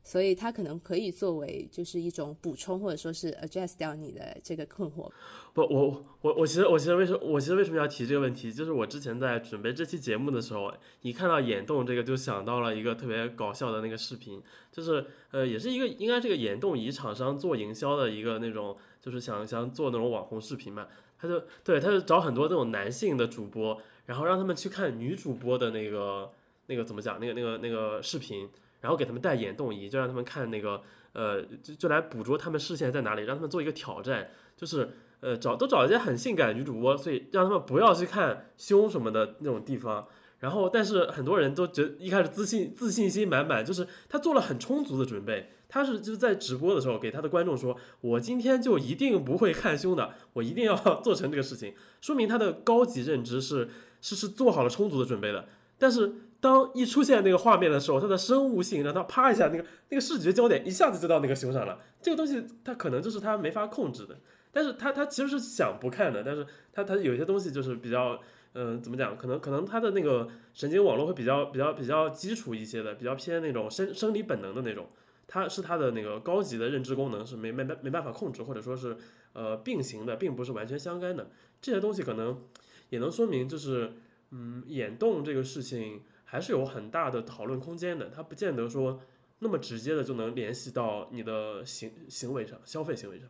所以它可能可以作为就是一种补充，或者说是 address 掉你的这个困惑。不，我我我其实我其实为什么我其实为什么要提这个问题？就是我之前在准备这期节目的时候，一看到眼动这个，就想到了一个特别搞笑的那个视频，就是呃，也是一个应该是个眼动仪厂商做营销的一个那种，就是想想做那种网红视频嘛。他就对，他就找很多那种男性的主播，然后让他们去看女主播的那个那个怎么讲，那个那个那个视频。然后给他们戴眼动仪，就让他们看那个，呃，就就来捕捉他们视线在哪里，让他们做一个挑战，就是呃找都找一些很性感的女主播，所以让他们不要去看胸什么的那种地方。然后，但是很多人都觉得一开始自信自信心满满，就是他做了很充足的准备，他是就是在直播的时候给他的观众说，我今天就一定不会看胸的，我一定要 做成这个事情，说明他的高级认知是是是做好了充足的准备的，但是。当一出现那个画面的时候，它的生物性让它啪一下，那个那个视觉焦点一下子就到那个胸上了。这个东西它可能就是它没法控制的，但是它它其实是想不看的，但是它它有些东西就是比较，嗯，怎么讲？可能可能它的那个神经网络会比较比较比较基础一些的，比较偏那种生生理本能的那种。它是它的那个高级的认知功能是没没没没办法控制，或者说是呃并行的，并不是完全相干的。这些东西可能也能说明，就是嗯，眼动这个事情还是有很大的讨论空间的。它不见得说那么直接的就能联系到你的行行为上、消费行为上。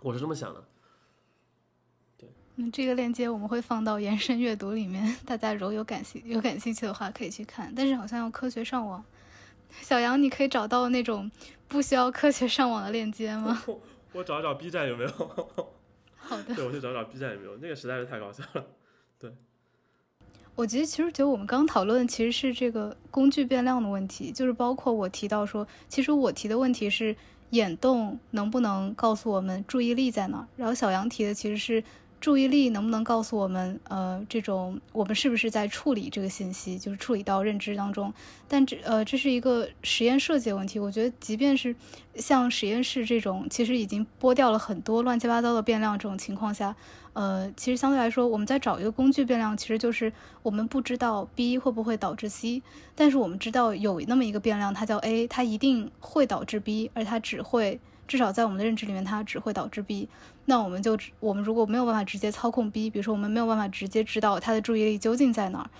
我是这么想的。对嗯，这个链接我们会放到延伸阅读里面，大家如果有感兴有感兴趣的话可以去看。但是好像要科学上网。小杨，你可以找到那种不需要科学上网的链接吗？我找找 B 站有没有。好的。对，我去找找 B 站有没有，那个实在是太搞笑了。对。我觉得其实觉得我们刚讨论其实是这个工具变量的问题，就是包括我提到说，其实我提的问题是眼动能不能告诉我们注意力在哪，然后小杨提的其实是。注意力能不能告诉我们，呃，这种我们是不是在处理这个信息，就是处理到认知当中？但这呃，这是一个实验设计的问题。我觉得，即便是像实验室这种，其实已经剥掉了很多乱七八糟的变量这种情况下，呃，其实相对来说，我们在找一个工具变量，其实就是我们不知道 B 会不会导致 C，但是我们知道有那么一个变量，它叫 A，它一定会导致 B，而它只会。至少在我们的认知里面，它只会导致 B。那我们就我们如果没有办法直接操控 B，比如说我们没有办法直接知道它的注意力究竟在哪儿，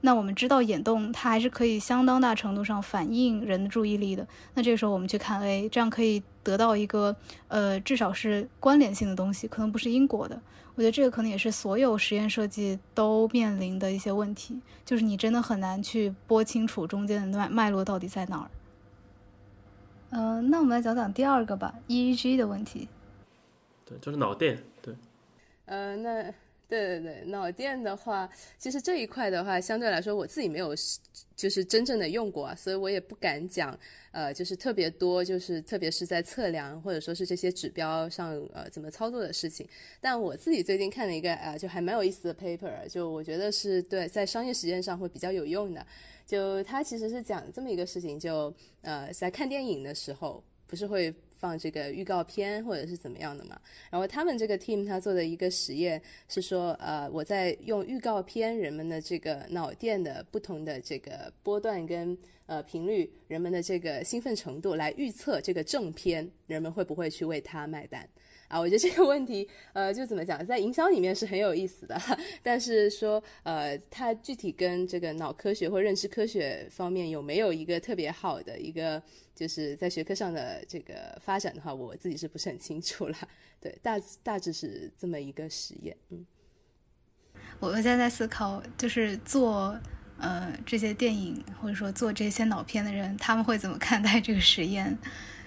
那我们知道眼动它还是可以相当大程度上反映人的注意力的。那这个时候我们去看 A，这样可以得到一个呃至少是关联性的东西，可能不是因果的。我觉得这个可能也是所有实验设计都面临的一些问题，就是你真的很难去拨清楚中间的脉脉络到底在哪儿。嗯，那我们来讲讲第二个吧，EEG 的问题。对，就是脑电。对。呃，那对对对，脑电的话，其实这一块的话，相对来说我自己没有就是真正的用过啊，所以我也不敢讲。呃，就是特别多，就是特别是在测量或者说是这些指标上，呃，怎么操作的事情。但我自己最近看了一个呃，就还蛮有意思的 paper，就我觉得是对在商业实践上会比较有用的。就他其实是讲这么一个事情，就呃在看电影的时候，不是会放这个预告片或者是怎么样的嘛？然后他们这个 team 他做的一个实验是说，呃我在用预告片人们的这个脑电的不同的这个波段跟呃频率，人们的这个兴奋程度来预测这个正片人们会不会去为他买单。啊，我觉得这个问题，呃，就怎么讲，在营销里面是很有意思的，但是说，呃，它具体跟这个脑科学或认知科学方面有没有一个特别好的一个，就是在学科上的这个发展的话，我自己是不是很清楚了。对，大大致是这么一个实验。嗯，我现在在思考，就是做呃这些电影或者说做这些脑片的人，他们会怎么看待这个实验？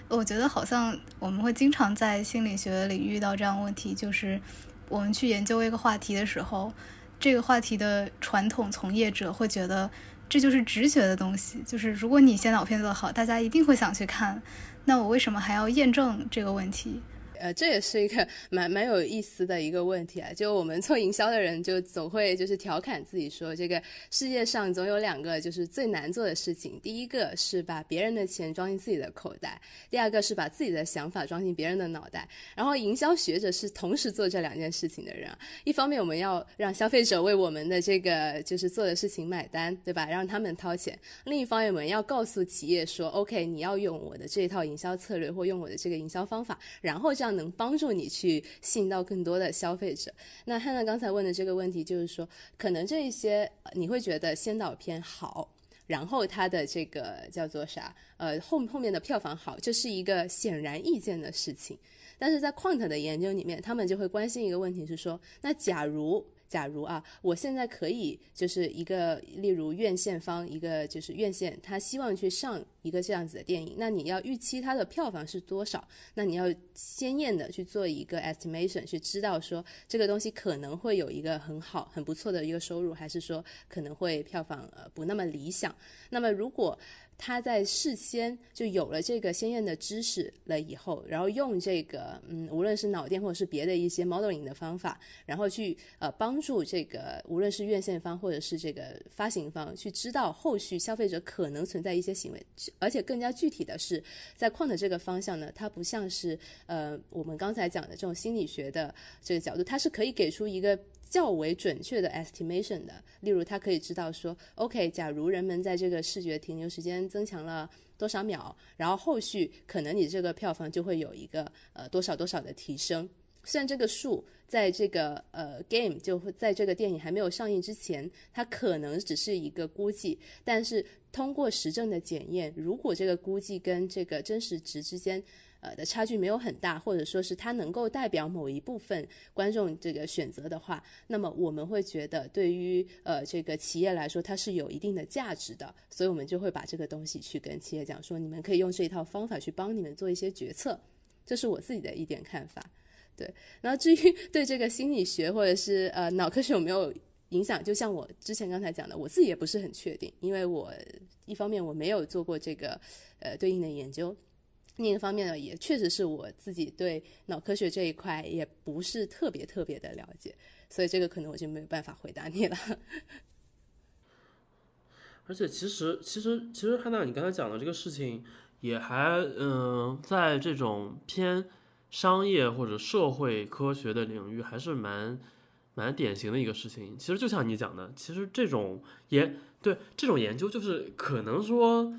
我觉得好像我们会经常在心理学里遇到这样问题，就是我们去研究一个话题的时候，这个话题的传统从业者会觉得这就是直觉的东西，就是如果你先导片做得好，大家一定会想去看，那我为什么还要验证这个问题？呃，这也是一个蛮蛮有意思的一个问题啊。就我们做营销的人，就总会就是调侃自己说，这个世界上总有两个就是最难做的事情。第一个是把别人的钱装进自己的口袋，第二个是把自己的想法装进别人的脑袋。然后营销学者是同时做这两件事情的人啊。一方面我们要让消费者为我们的这个就是做的事情买单，对吧？让他们掏钱。另一方面我们要告诉企业说，OK，你要用我的这一套营销策略，或用我的这个营销方法，然后这样能帮助你去吸引到更多的消费者。那汉娜刚才问的这个问题，就是说，可能这一些你会觉得先导片好，然后它的这个叫做啥？呃，后后面的票房好，这是一个显然易见的事情。但是在 Quant 的研究里面，他们就会关心一个问题，是说，那假如。假如啊，我现在可以就是一个，例如院线方一个就是院线，他希望去上一个这样子的电影，那你要预期它的票房是多少？那你要鲜艳的去做一个 estimation，去知道说这个东西可能会有一个很好、很不错的一个收入，还是说可能会票房呃不那么理想？那么如果他在事先就有了这个鲜艳的知识了以后，然后用这个嗯，无论是脑电或者是别的一些 modeling 的方法，然后去呃帮助这个无论是院线方或者是这个发行方去知道后续消费者可能存在一些行为，而且更加具体的是，在矿的这个方向呢，它不像是呃我们刚才讲的这种心理学的这个角度，它是可以给出一个。较为准确的 estimation 的。例如，它可以知道说，OK，假如人们在这个视觉停留时间增强了多少秒，然后后续可能你这个票房就会有一个呃多少多少的提升。虽然这个数在这个呃 game 就会在这个电影还没有上映之前，它可能只是一个估计，但是通过实证的检验，如果这个估计跟这个真实值之间呃的差距没有很大，或者说是它能够代表某一部分观众这个选择的话，那么我们会觉得对于呃这个企业来说它是有一定的价值的，所以我们就会把这个东西去跟企业讲说，你们可以用这一套方法去帮你们做一些决策，这是我自己的一点看法。对，然后至于对这个心理学或者是呃脑科学有没有影响，就像我之前刚才讲的，我自己也不是很确定，因为我一方面我没有做过这个呃对应的研究，另一方面呢，也确实是我自己对脑科学这一块也不是特别特别的了解，所以这个可能我就没有办法回答你了。而且其实其实其实汉娜，你刚才讲的这个事情，也还嗯，在这种偏。商业或者社会科学的领域还是蛮蛮典型的一个事情。其实就像你讲的，其实这种研对这种研究，就是可能说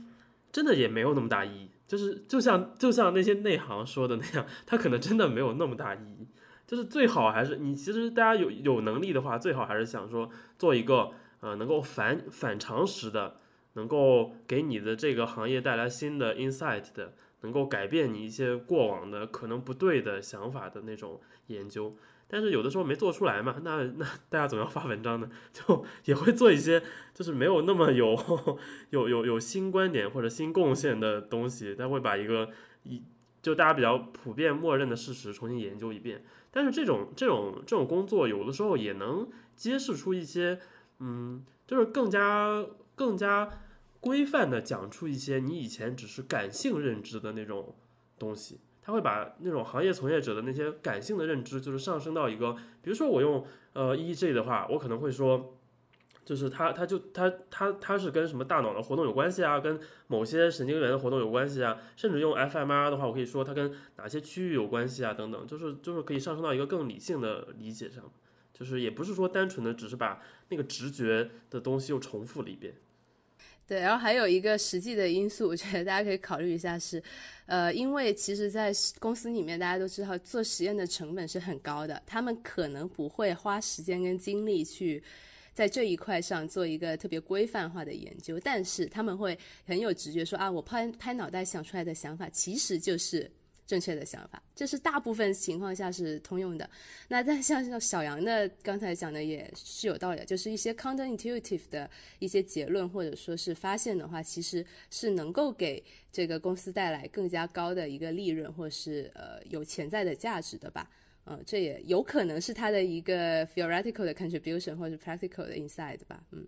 真的也没有那么大意义。就是就像就像那些内行说的那样，它可能真的没有那么大意义。就是最好还是你其实大家有有能力的话，最好还是想说做一个呃能够反反常识的，能够给你的这个行业带来新的 insight 的。能够改变你一些过往的可能不对的想法的那种研究，但是有的时候没做出来嘛，那那大家总要发文章的，就也会做一些就是没有那么有有有有新观点或者新贡献的东西，他会把一个一就大家比较普遍默认的事实重新研究一遍。但是这种这种这种工作有的时候也能揭示出一些嗯，就是更加更加。规范的讲出一些你以前只是感性认知的那种东西，他会把那种行业从业者的那些感性的认知，就是上升到一个，比如说我用呃 EEG 的话，我可能会说，就是它它就它它它是跟什么大脑的活动有关系啊，跟某些神经元的活动有关系啊，甚至用 fMRI 的话，我可以说它跟哪些区域有关系啊，等等，就是就是可以上升到一个更理性的理解上，就是也不是说单纯的只是把那个直觉的东西又重复了一遍。对，然后还有一个实际的因素，我觉得大家可以考虑一下是，呃，因为其实，在公司里面，大家都知道做实验的成本是很高的，他们可能不会花时间跟精力去在这一块上做一个特别规范化的研究，但是他们会很有直觉说啊，我拍拍脑袋想出来的想法，其实就是。正确的想法，这是大部分情况下是通用的。那但像像小杨的刚才讲的也是有道理，就是一些 counterintuitive 的一些结论或者说是发现的话，其实是能够给这个公司带来更加高的一个利润，或是呃有潜在的价值的吧。嗯，这也有可能是他的一个 theoretical 的 contribution 或者 practical 的 insight 吧。嗯。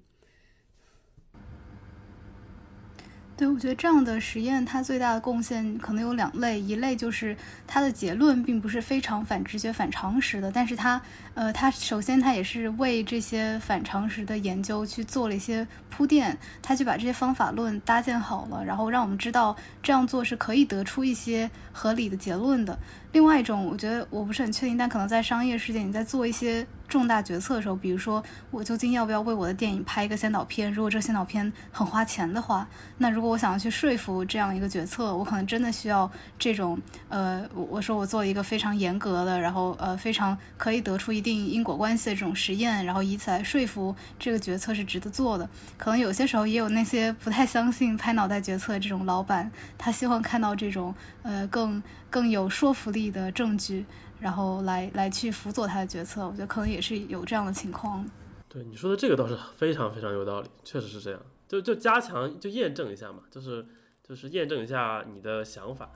对，我觉得这样的实验它最大的贡献可能有两类，一类就是它的结论并不是非常反直觉、反常识的，但是它，呃，它首先它也是为这些反常识的研究去做了一些铺垫，它去把这些方法论搭建好了，然后让我们知道这样做是可以得出一些合理的结论的。另外一种，我觉得我不是很确定，但可能在商业世界，你在做一些重大决策的时候，比如说我究竟要不要为我的电影拍一个先导片，如果这个先导片很花钱的话，那如果我想要去说服这样一个决策，我可能真的需要这种，呃，我我说我做一个非常严格的，然后呃非常可以得出一定因果关系的这种实验，然后以此来说服这个决策是值得做的。可能有些时候也有那些不太相信拍脑袋决策的这种老板，他希望看到这种呃更。更有说服力的证据，然后来来去辅佐他的决策，我觉得可能也是有这样的情况。对你说的这个倒是非常非常有道理，确实是这样，就就加强就验证一下嘛，就是就是验证一下你的想法。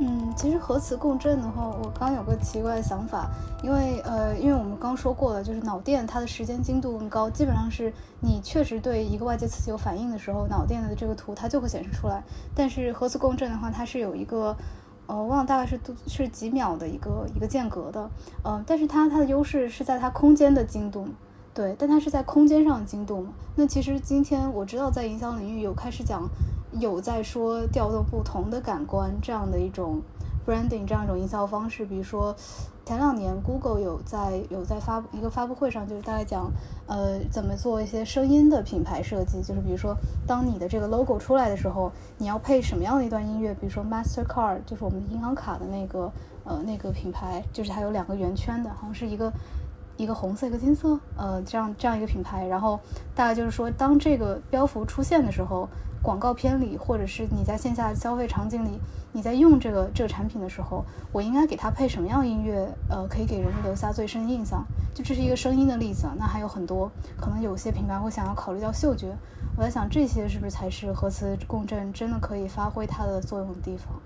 嗯，其实核磁共振的话，我刚有个奇怪的想法，因为呃，因为我们刚说过了，就是脑电它的时间精度更高，基本上是你确实对一个外界刺激有反应的时候，脑电的这个图它就会显示出来。但是核磁共振的话，它是有一个，呃，忘了大概是是几秒的一个一个间隔的，呃，但是它它的优势是在它空间的精度。对，但它是在空间上的精度嘛。那其实今天我知道在营销领域有开始讲，有在说调动不同的感官这样的一种 branding 这样一种营销方式。比如说前两年 Google 有在有在发布一个发布会上，就是大概讲呃怎么做一些声音的品牌设计。就是比如说当你的这个 logo 出来的时候，你要配什么样的一段音乐？比如说 Mastercard 就是我们银行卡的那个呃那个品牌，就是它有两个圆圈的，好像是一个。一个红色，一个金色，呃，这样这样一个品牌，然后大概就是说，当这个标符出现的时候，广告片里，或者是你在线下消费场景里，你在用这个这个产品的时候，我应该给它配什么样音乐，呃，可以给人留下最深印象？就这是一个声音的例子，那还有很多，可能有些品牌会想要考虑到嗅觉，我在想这些是不是才是核磁共振真的可以发挥它的作用的地方？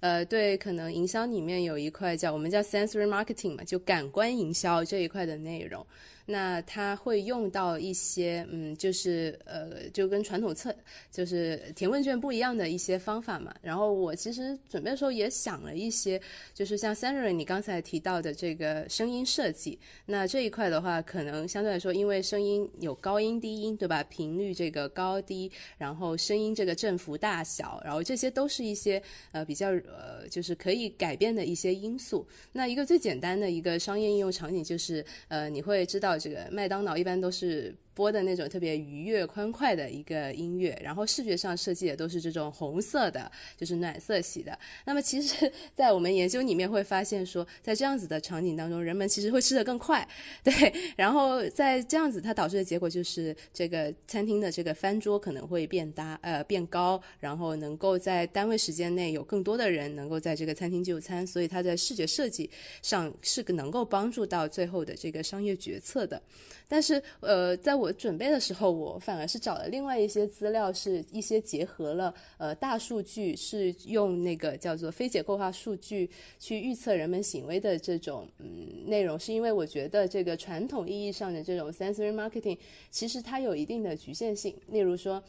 呃，对，可能营销里面有一块叫我们叫 sensory marketing 嘛，就感官营销这一块的内容。那它会用到一些，嗯，就是呃，就跟传统测就是填问卷不一样的一些方法嘛。然后我其实准备的时候也想了一些，就是像 Siri 你刚才提到的这个声音设计，那这一块的话，可能相对来说，因为声音有高音低音，对吧？频率这个高低，然后声音这个振幅大小，然后这些都是一些呃比较呃就是可以改变的一些因素。那一个最简单的一个商业应用场景就是呃你会知道。这个麦当劳一般都是。播的那种特别愉悦欢快的一个音乐，然后视觉上设计的都是这种红色的，就是暖色系的。那么其实，在我们研究里面会发现说，在这样子的场景当中，人们其实会吃得更快，对。然后在这样子，它导致的结果就是这个餐厅的这个翻桌可能会变大，呃，变高，然后能够在单位时间内有更多的人能够在这个餐厅就餐，所以它在视觉设计上是能够帮助到最后的这个商业决策的。但是，呃，在我准备的时候，我反而是找了另外一些资料，是一些结合了呃大数据，是用那个叫做非结构化数据去预测人们行为的这种嗯内容，是因为我觉得这个传统意义上的这种 sensory marketing 其实它有一定的局限性，例如说。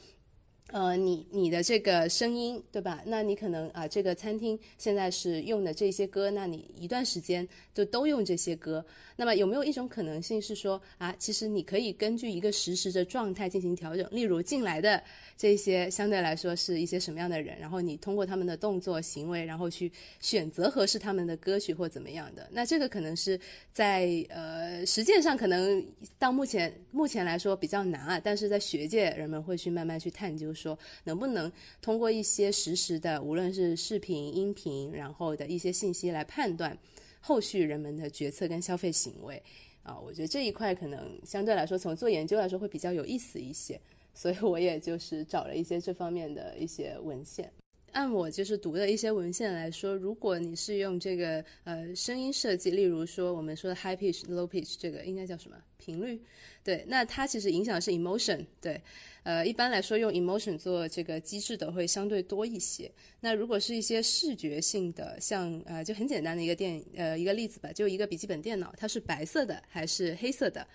呃，你你的这个声音对吧？那你可能啊，这个餐厅现在是用的这些歌，那你一段时间就都用这些歌。那么有没有一种可能性是说啊，其实你可以根据一个实时的状态进行调整？例如进来的这些相对来说是一些什么样的人，然后你通过他们的动作行为，然后去选择合适他们的歌曲或怎么样的？那这个可能是在呃实践上可能到目前目前来说比较难啊，但是在学界人们会去慢慢去探究。说能不能通过一些实时的，无论是视频、音频，然后的一些信息来判断后续人们的决策跟消费行为啊？我觉得这一块可能相对来说，从做研究来说会比较有意思一些，所以我也就是找了一些这方面的一些文献。按我就是读的一些文献来说，如果你是用这个呃声音设计，例如说我们说的 high pitch、low pitch，这个应该叫什么频率？对，那它其实影响的是 emotion，对。呃，一般来说，用 emotion 做这个机制的会相对多一些。那如果是一些视觉性的，像呃，就很简单的一个电呃一个例子吧，就一个笔记本电脑，它是白色的还是黑色的，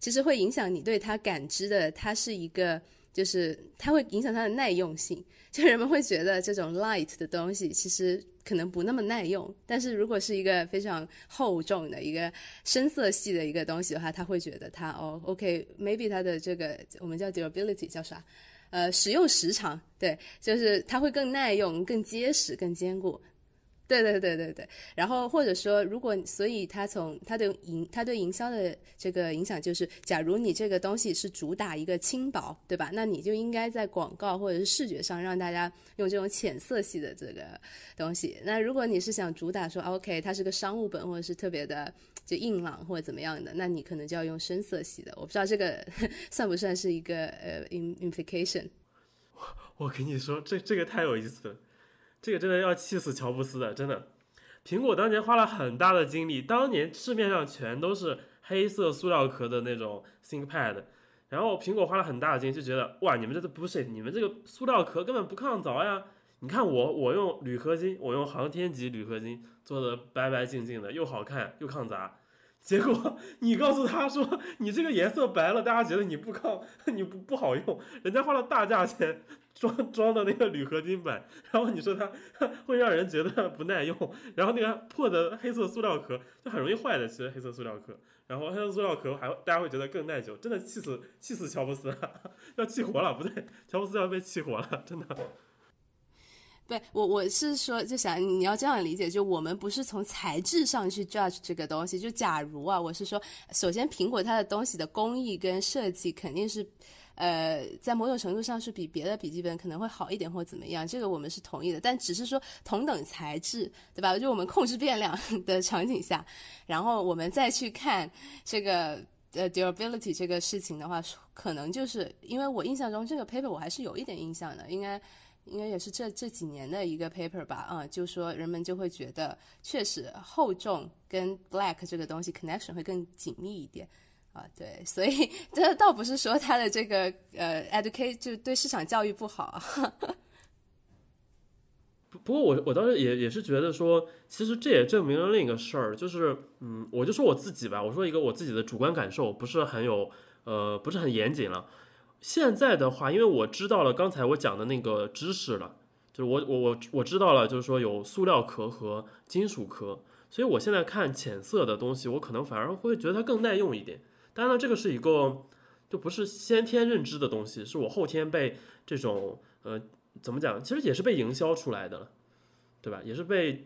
其实会影响你对它感知的，它是一个。就是它会影响它的耐用性，就人们会觉得这种 light 的东西其实可能不那么耐用，但是如果是一个非常厚重的一个深色系的一个东西的话，他会觉得它哦，OK，maybe 它的这个我们叫 durability 叫啥？呃，使用时长，对，就是它会更耐用、更结实、更坚固。对对对对对，然后或者说，如果所以他从他的营他对营销的这个影响就是，假如你这个东西是主打一个轻薄，对吧？那你就应该在广告或者是视觉上让大家用这种浅色系的这个东西。那如果你是想主打说，OK，它是个商务本或者是特别的就硬朗或者怎么样的，那你可能就要用深色系的。我不知道这个 算不算是一个呃 implication。我跟你说，这这个太有意思了。这个真的要气死乔布斯的，真的。苹果当年花了很大的精力，当年市面上全都是黑色塑料壳的那种 ThinkPad，然后苹果花了很大的精力，就觉得哇，你们这不是，你们这个塑料壳根本不抗凿呀！你看我，我用铝合金，我用航天级铝合金做的白白净净的，又好看又抗砸。结果 你告诉他说你这个颜色白了，大家觉得你不抗，你不不好用，人家花了大价钱装装的那个铝合金板，然后你说它会让人觉得不耐用，然后那个破的黑色塑料壳就很容易坏的，其实黑色塑料壳，然后黑色塑料壳还大家会觉得更耐久，真的气死气死乔布斯了，要气活了，不对，乔布斯要被气活了，真的。对我我是说，就想你要这样理解，就我们不是从材质上去 judge 这个东西。就假如啊，我是说，首先苹果它的东西的工艺跟设计肯定是，呃，在某种程度上是比别的笔记本可能会好一点或者怎么样，这个我们是同意的。但只是说同等材质，对吧？就我们控制变量的场景下，然后我们再去看这个呃 durability 这个事情的话，可能就是因为我印象中这个 paper 我还是有一点印象的，应该。应该也是这这几年的一个 paper 吧，啊，就说人们就会觉得，确实厚重跟 black 这个东西 connection 会更紧密一点，啊，对，所以这倒不是说它的这个呃 educate 就对市场教育不好。不不过我我当时也也是觉得说，其实这也证明了另一个事儿，就是嗯，我就说我自己吧，我说一个我自己的主观感受，不是很有呃，不是很严谨了。现在的话，因为我知道了刚才我讲的那个知识了，就是我我我我知道了，就是说有塑料壳和金属壳，所以我现在看浅色的东西，我可能反而会觉得它更耐用一点。当然了，这个是一个就不是先天认知的东西，是我后天被这种呃怎么讲，其实也是被营销出来的，对吧？也是被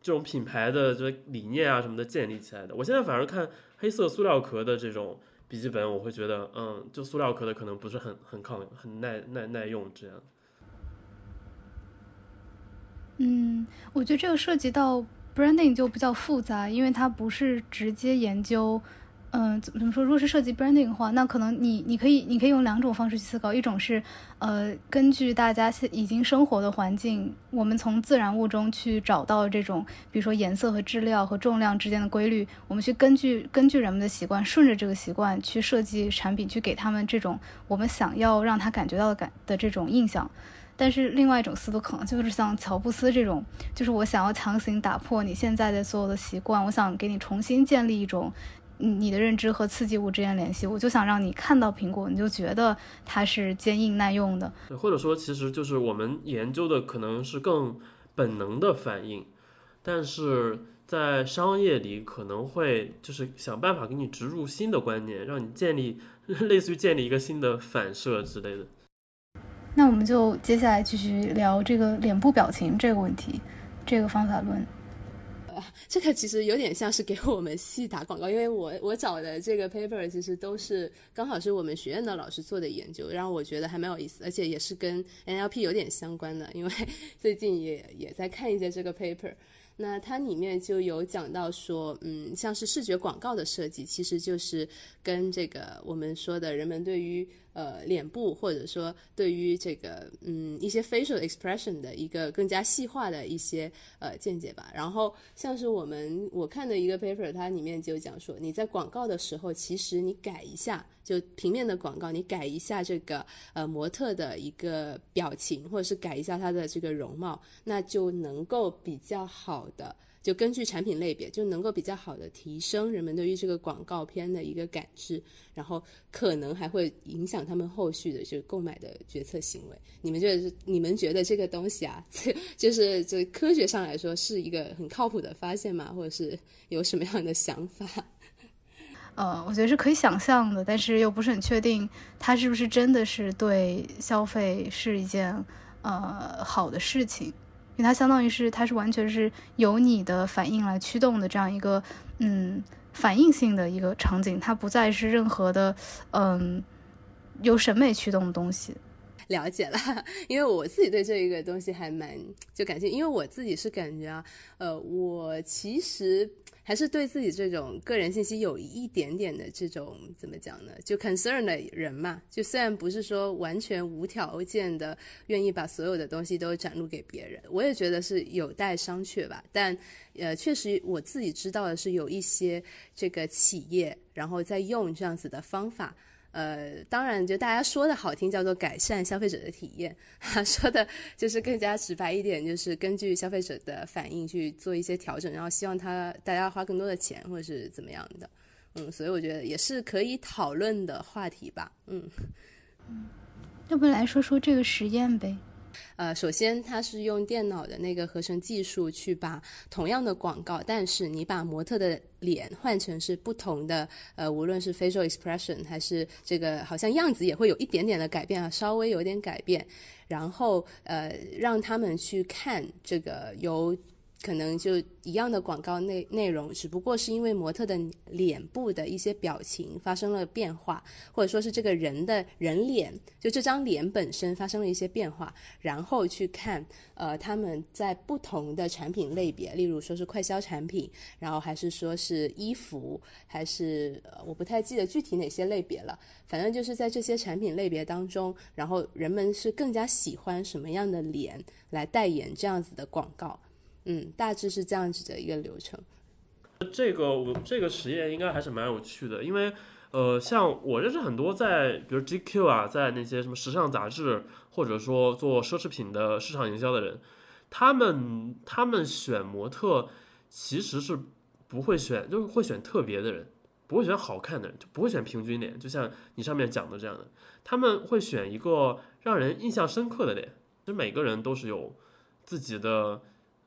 这种品牌的这理念啊什么的建立起来的。我现在反而看黑色塑料壳的这种。笔记本我会觉得，嗯，就塑料壳的可能不是很很抗很耐耐耐用这样。嗯，我觉得这个涉及到 branding 就比较复杂，因为它不是直接研究。嗯，怎么怎么说？如果是涉及 branding 的话，那可能你你可以你可以用两种方式去思考，一种是，呃，根据大家现已经生活的环境，我们从自然物中去找到这种，比如说颜色和质量和重量之间的规律，我们去根据根据人们的习惯，顺着这个习惯去设计产品，去给他们这种我们想要让他感觉到的感的这种印象。但是另外一种思路可能就是像乔布斯这种，就是我想要强行打破你现在的所有的习惯，我想给你重新建立一种。你的认知和刺激物之间联系，我就想让你看到苹果，你就觉得它是坚硬耐用的。对，或者说，其实就是我们研究的可能是更本能的反应，但是在商业里可能会就是想办法给你植入新的观念，让你建立 类似于建立一个新的反射之类的。那我们就接下来继续聊这个脸部表情这个问题，这个方法论。这个其实有点像是给我们系打广告，因为我我找的这个 paper 其实都是刚好是我们学院的老师做的研究，让我觉得还蛮有意思，而且也是跟 NLP 有点相关的，因为 最近也也在看一些这个 paper。那它里面就有讲到说，嗯，像是视觉广告的设计，其实就是跟这个我们说的人们对于呃脸部或者说对于这个嗯一些 facial expression 的一个更加细化的一些呃见解吧。然后像是我们我看的一个 paper，它里面就讲说，你在广告的时候，其实你改一下。就平面的广告，你改一下这个呃模特的一个表情，或者是改一下他的这个容貌，那就能够比较好的，就根据产品类别，就能够比较好的提升人们对于这个广告片的一个感知，然后可能还会影响他们后续的就购买的决策行为。你们觉得？你们觉得这个东西啊，就是就科学上来说是一个很靠谱的发现吗？或者是有什么样的想法？呃，我觉得是可以想象的，但是又不是很确定它是不是真的是对消费是一件呃好的事情，因为它相当于是它是完全是由你的反应来驱动的这样一个嗯反应性的一个场景，它不再是任何的嗯由审美驱动的东西。了解了，因为我自己对这一个东西还蛮就感兴趣，因为我自己是感觉啊，呃，我其实。还是对自己这种个人信息有一点点的这种怎么讲呢？就 concern 的人嘛，就虽然不是说完全无条件的愿意把所有的东西都展露给别人，我也觉得是有待商榷吧。但呃，确实我自己知道的是有一些这个企业，然后在用这样子的方法。呃，当然就大家说的好听叫做改善消费者的体验，说的就是更加直白一点，就是根据消费者的反应去做一些调整，然后希望他大家花更多的钱或者是怎么样的。嗯，所以我觉得也是可以讨论的话题吧。嗯，要不来说说这个实验呗？呃，首先它是用电脑的那个合成技术去把同样的广告，但是你把模特的脸换成是不同的，呃，无论是 facial expression 还是这个好像样子也会有一点点的改变啊，稍微有点改变，然后呃让他们去看这个由。可能就一样的广告内内容，只不过是因为模特的脸部的一些表情发生了变化，或者说是这个人的人脸，就这张脸本身发生了一些变化，然后去看，呃，他们在不同的产品类别，例如说是快消产品，然后还是说是衣服，还是我不太记得具体哪些类别了，反正就是在这些产品类别当中，然后人们是更加喜欢什么样的脸来代言这样子的广告。嗯，大致是这样子的一个流程。这个我这个实验应该还是蛮有趣的，因为呃，像我认识很多在比如 GQ 啊，在那些什么时尚杂志，或者说做奢侈品的市场营销的人，他们他们选模特其实是不会选，就是会选特别的人，不会选好看的人，就不会选平均脸，就像你上面讲的这样的，他们会选一个让人印象深刻的脸，就每个人都是有自己的。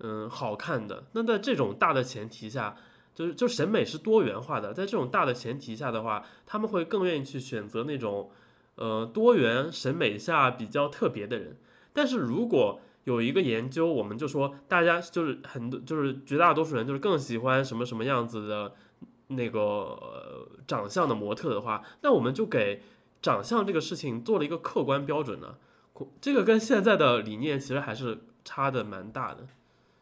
嗯，好看的。那在这种大的前提下，就是就审美是多元化的。在这种大的前提下的话，他们会更愿意去选择那种，呃，多元审美下比较特别的人。但是如果有一个研究，我们就说大家就是很多，就是绝大多数人就是更喜欢什么什么样子的那个长相的模特的话，那我们就给长相这个事情做了一个客观标准呢。这个跟现在的理念其实还是差的蛮大的。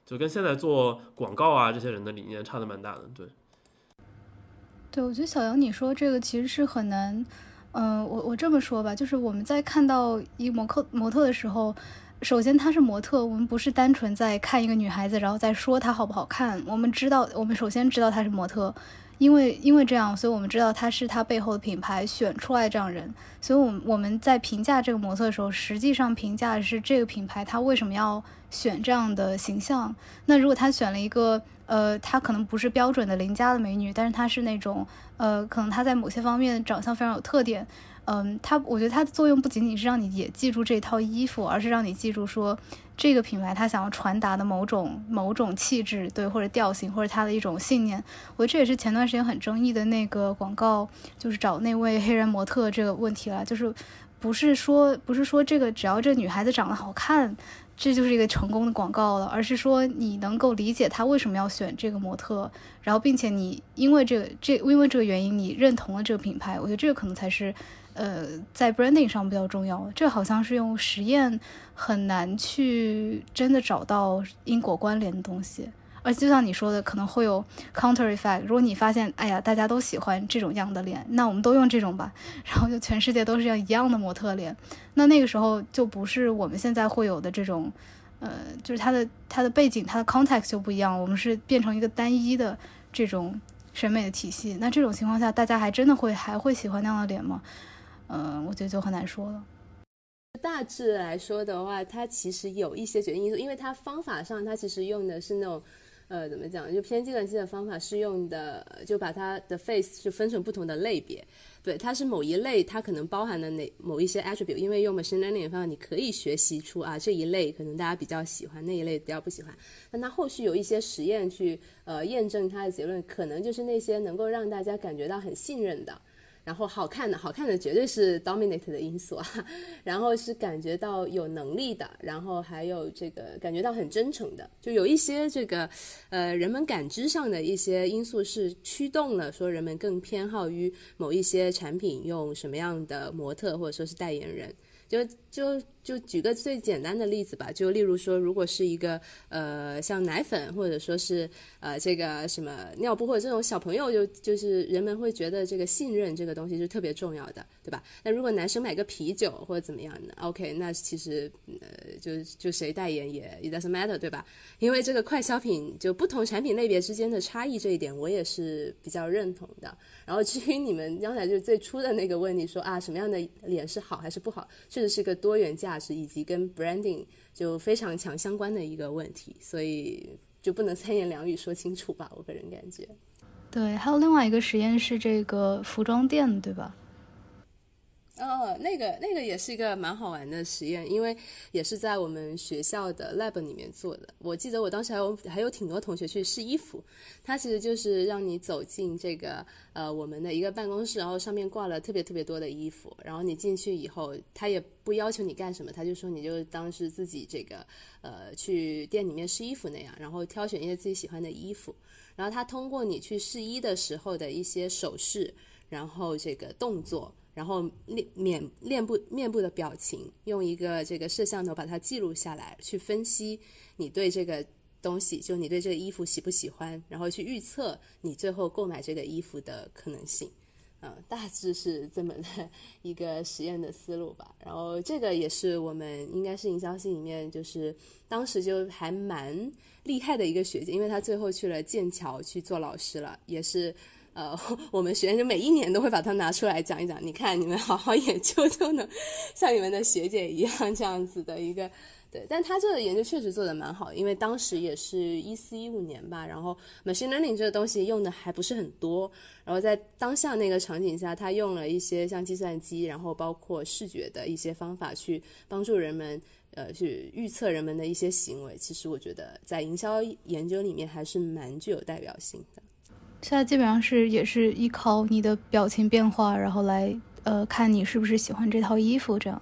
就跟现在做广告啊这些人的理念差的蛮大的，对。对，我觉得小杨你说这个其实是很难，嗯，我我这么说吧，就是我们在看到一模特模特的时候，首先她是模特，我们不是单纯在看一个女孩子，然后再说她好不好看，我们知道，我们首先知道她是模特。因为因为这样，所以我们知道他是他背后的品牌选出来这样人，所以，我我们在评价这个模特的时候，实际上评价是这个品牌他为什么要选这样的形象。那如果他选了一个，呃，他可能不是标准的邻家的美女，但是她是那种，呃，可能她在某些方面长相非常有特点。嗯，它我觉得它的作用不仅仅是让你也记住这套衣服，而是让你记住说这个品牌它想要传达的某种某种气质，对，或者调性，或者它的一种信念。我觉得这也是前段时间很争议的那个广告，就是找那位黑人模特这个问题了，就是不是说不是说这个只要这女孩子长得好看。这就是一个成功的广告了，而是说你能够理解他为什么要选这个模特，然后并且你因为这个这因为这个原因你认同了这个品牌，我觉得这个可能才是，呃，在 branding 上比较重要。这好像是用实验很难去真的找到因果关联的东西。而就像你说的，可能会有 counter effect。如果你发现，哎呀，大家都喜欢这种样的脸，那我们都用这种吧，然后就全世界都是这样一样的模特脸，那那个时候就不是我们现在会有的这种，呃，就是它的它的背景、它的 context 就不一样。我们是变成一个单一的这种审美的体系。那这种情况下，大家还真的会还会喜欢那样的脸吗？嗯，我觉得就很难说了。大致来说的话，它其实有一些决定因素，因为它方法上它其实用的是那种。呃，怎么讲？就偏计算机的方法是用的，就把它的 face 就分成不同的类别。对，它是某一类，它可能包含的哪某一些 attribute。因为用 machine learning 的方法，你可以学习出啊这一类可能大家比较喜欢，那一类比较不喜欢。但它后续有一些实验去呃验证它的结论，可能就是那些能够让大家感觉到很信任的。然后好看的，好看的绝对是 dominate 的因素啊，然后是感觉到有能力的，然后还有这个感觉到很真诚的，就有一些这个，呃，人们感知上的一些因素是驱动了说人们更偏好于某一些产品用什么样的模特或者说是代言人，就就就举个最简单的例子吧，就例如说，如果是一个呃像奶粉，或者说是呃这个什么尿布，或者这种小朋友，就就是人们会觉得这个信任这个东西是特别重要的，对吧？那如果男生买个啤酒或者怎么样的，OK，那其实呃就就谁代言也 it doesn't matter，对吧？因为这个快消品就不同产品类别之间的差异这一点，我也是比较认同的。然后至于你们刚才就最初的那个问题，说啊什么样的脸是好还是不好，确实是个多元价值以及跟 branding 就非常强相关的一个问题，所以就不能三言两语说清楚吧，我个人感觉。对，还有另外一个实验是这个服装店，对吧？哦，那个那个也是一个蛮好玩的实验，因为也是在我们学校的 lab 里面做的。我记得我当时还有还有挺多同学去试衣服，它其实就是让你走进这个呃我们的一个办公室，然后上面挂了特别特别多的衣服，然后你进去以后，他也不要求你干什么，他就说你就当是自己这个呃去店里面试衣服那样，然后挑选一些自己喜欢的衣服，然后他通过你去试衣的时候的一些手势，然后这个动作。然后面面面部面部的表情，用一个这个摄像头把它记录下来，去分析你对这个东西，就你对这个衣服喜不喜欢，然后去预测你最后购买这个衣服的可能性。嗯，大致是这么的 一个实验的思路吧。然后这个也是我们应该是营销系里面，就是当时就还蛮厉害的一个学姐，因为她最后去了剑桥去做老师了，也是。呃，我们学院就每一年都会把它拿出来讲一讲。你看，你们好好研究，就能像你们的学姐一样这样子的一个对。但他这个研究确实做的蛮好，因为当时也是一四一五年吧，然后 machine learning 这个东西用的还不是很多。然后在当下那个场景下，他用了一些像计算机，然后包括视觉的一些方法去帮助人们呃去预测人们的一些行为。其实我觉得在营销研究里面还是蛮具有代表性的。现在基本上是也是依靠你的表情变化，然后来呃看你是不是喜欢这套衣服这样。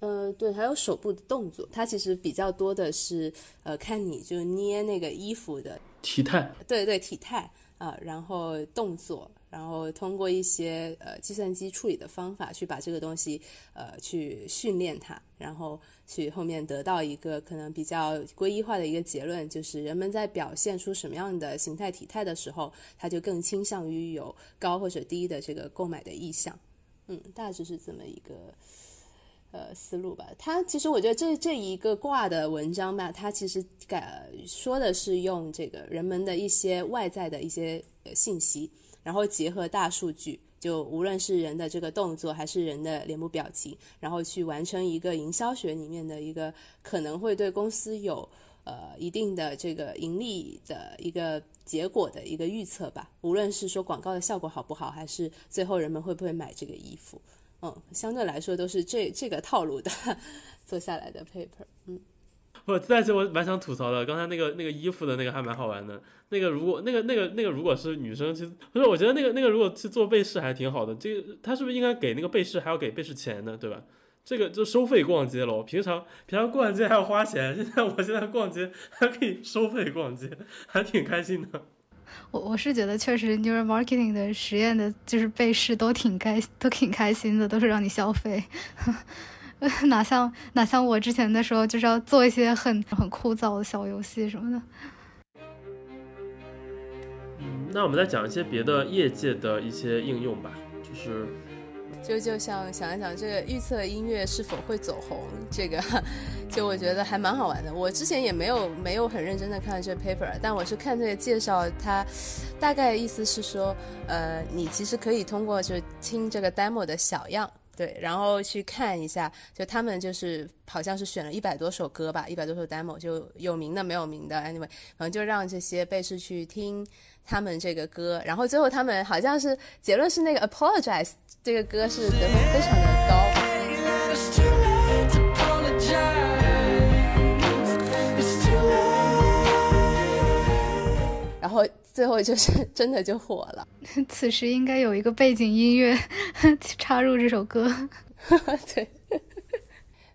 呃，对，还有手部的动作，它其实比较多的是呃看你就捏那个衣服的体态。对对，体态啊，然后动作。然后通过一些呃计算机处理的方法去把这个东西呃去训练它，然后去后面得到一个可能比较归一化的一个结论，就是人们在表现出什么样的形态体态的时候，他就更倾向于有高或者低的这个购买的意向。嗯，大致是这么一个呃思路吧。他其实我觉得这这一个卦的文章吧，它其实改说的是用这个人们的一些外在的一些信息。然后结合大数据，就无论是人的这个动作，还是人的脸部表情，然后去完成一个营销学里面的一个可能会对公司有呃一定的这个盈利的一个结果的一个预测吧。无论是说广告的效果好不好，还是最后人们会不会买这个衣服，嗯，相对来说都是这这个套路的 做下来的 paper，嗯。我但是我蛮想吐槽的，刚才那个那个衣服的那个还蛮好玩的。那个如果那个那个那个如果是女生，其实不是，我觉得那个那个如果去做背试还挺好的。这个他是不是应该给那个背试还要给背试钱呢？对吧？这个就收费逛街了。平常平常逛街还要花钱，现在我现在逛街还可以收费逛街，还挺开心的。我我是觉得确实 neural marketing 的实验的就是背试都挺开都挺开心的，都是让你消费。哪像哪像我之前的时候，就是要做一些很很枯燥的小游戏什么的。嗯，那我们再讲一些别的业界的一些应用吧，就是，就就像想一想这个预测音乐是否会走红，这个就我觉得还蛮好玩的。我之前也没有没有很认真的看这 paper，但我是看这个介绍，它大概意思是说，呃，你其实可以通过就听这个 demo 的小样。对，然后去看一下，就他们就是好像是选了一百多首歌吧，一百多首 demo，就有名的没有名的，anyway，然后就让这些被试去听他们这个歌，然后最后他们好像是结论是那个 apologize 这个歌是得分非常的高。然后最后就是 真的就火了。此时应该有一个背景音乐 插入这首歌。对，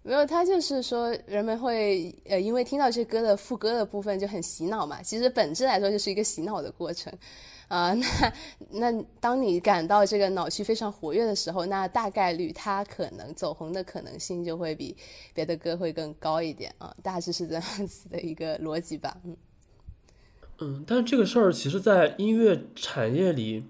没有，他就是说人们会呃，因为听到这歌的副歌的部分就很洗脑嘛。其实本质来说就是一个洗脑的过程。啊，那那当你感到这个脑区非常活跃的时候，那大概率它可能走红的可能性就会比别的歌会更高一点啊，大致是这样子的一个逻辑吧，嗯。嗯，但这个事儿其实，在音乐产业里，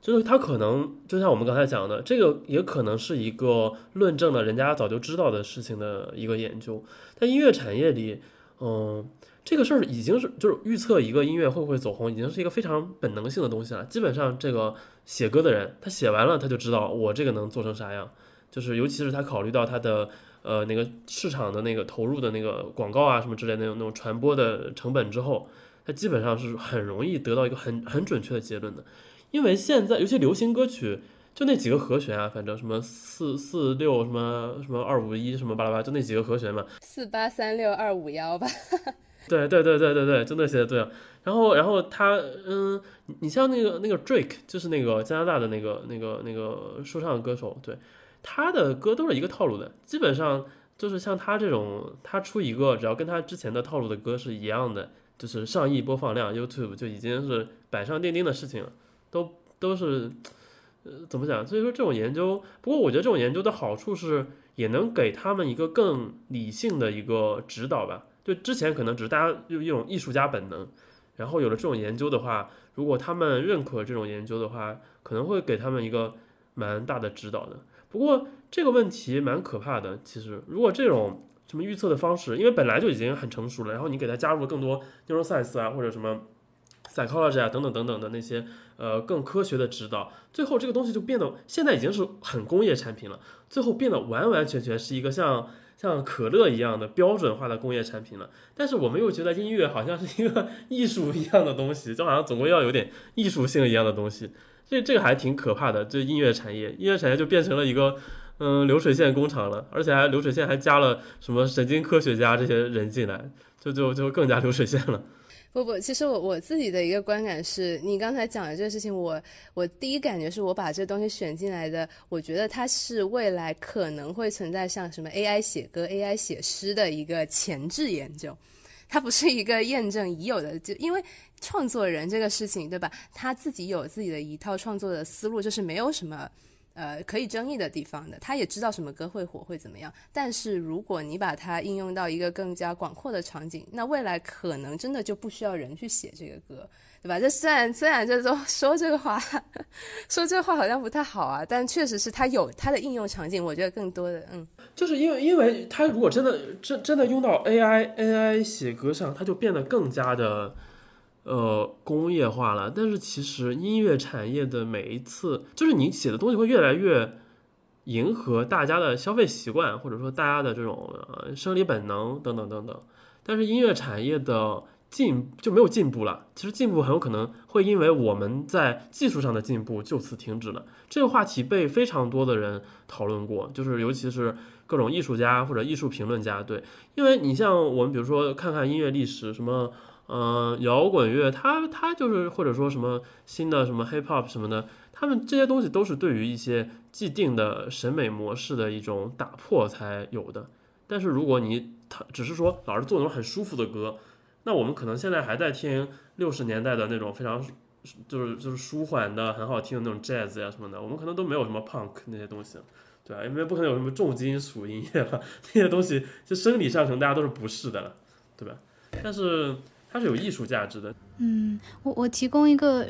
就是它可能就像我们刚才讲的，这个也可能是一个论证了人家早就知道的事情的一个研究。在音乐产业里，嗯，这个事儿已经是就是预测一个音乐会不会走红，已经是一个非常本能性的东西了。基本上，这个写歌的人，他写完了他就知道我这个能做成啥样，就是尤其是他考虑到他的呃那个市场的那个投入的那个广告啊什么之类的那种那种传播的成本之后。它基本上是很容易得到一个很很准确的结论的，因为现在尤其流行歌曲，就那几个和弦啊，反正什么四四六什么什么二五一什么巴拉巴，就那几个和弦嘛，四八三六二五幺吧。对对对对对对，就那些对。然后然后他嗯，你像那个那个 Drake，就是那个加拿大的那个那个那个说唱歌手，对，他的歌都是一个套路的，基本上就是像他这种，他出一个只要跟他之前的套路的歌是一样的。就是上亿播放量，YouTube 就已经是板上钉钉的事情了，都都是，呃，怎么讲？所以说这种研究，不过我觉得这种研究的好处是，也能给他们一个更理性的一个指导吧。就之前可能只是大家用一种艺术家本能，然后有了这种研究的话，如果他们认可这种研究的话，可能会给他们一个蛮大的指导的。不过这个问题蛮可怕的，其实如果这种。什么预测的方式？因为本来就已经很成熟了，然后你给它加入了更多 neuroscience 啊，或者什么 psychology 啊等等等等的那些呃更科学的指导，最后这个东西就变得现在已经是很工业产品了，最后变得完完全全是一个像像可乐一样的标准化的工业产品了。但是我们又觉得音乐好像是一个艺术一样的东西，就好像总归要有点艺术性一样的东西，这这个还挺可怕的。这音乐产业，音乐产业就变成了一个。嗯，流水线工厂了，而且还流水线还加了什么神经科学家这些人进来，就就就更加流水线了。不不，其实我我自己的一个观感是，你刚才讲的这个事情，我我第一感觉是我把这东西选进来的，我觉得它是未来可能会存在像什么 AI 写歌、AI 写诗的一个前置研究，它不是一个验证已有的，就因为创作人这个事情，对吧？他自己有自己的一套创作的思路，就是没有什么。呃，可以争议的地方的，他也知道什么歌会火会怎么样。但是如果你把它应用到一个更加广阔的场景，那未来可能真的就不需要人去写这个歌，对吧？这虽然虽然这说说这个话，说这话好像不太好啊，但确实是它有它的应用场景。我觉得更多的，嗯，就是因为因为它如果真的真真的用到 AI AI 写歌上，它就变得更加的。呃，工业化了，但是其实音乐产业的每一次，就是你写的东西会越来越迎合大家的消费习惯，或者说大家的这种呃生理本能等等等等。但是音乐产业的进就没有进步了，其实进步很有可能会因为我们在技术上的进步就此停止了。这个话题被非常多的人讨论过，就是尤其是各种艺术家或者艺术评论家，对，因为你像我们比如说看看音乐历史什么。嗯，摇滚乐，它它就是或者说什么新的什么 hip hop 什么的，他们这些东西都是对于一些既定的审美模式的一种打破才有的。但是如果你他只是说老是做那种很舒服的歌，那我们可能现在还在听六十年代的那种非常就是就是舒缓的很好听的那种 jazz 呀什么的，我们可能都没有什么 punk 那些东西，对吧？因为不可能有什么重金属音乐了，那些东西就生理上可能大家都是不适的了，对吧？但是。它是有艺术价值的。嗯，我我提供一个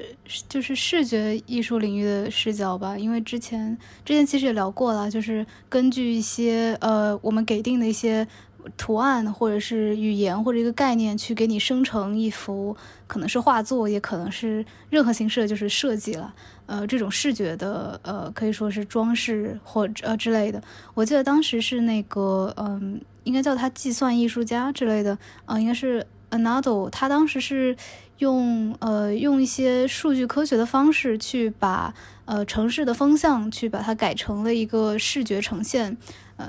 就是视觉艺术领域的视角吧，因为之前之前其实也聊过了，就是根据一些呃我们给定的一些图案或者是语言或者一个概念去给你生成一幅可能是画作，也可能是任何形式的就是设计了。呃，这种视觉的呃可以说是装饰或者呃之类的。我记得当时是那个嗯，应该叫他计算艺术家之类的啊，应该是。Anado，他当时是用呃用一些数据科学的方式去把呃城市的风向去把它改成了一个视觉呈现，呃，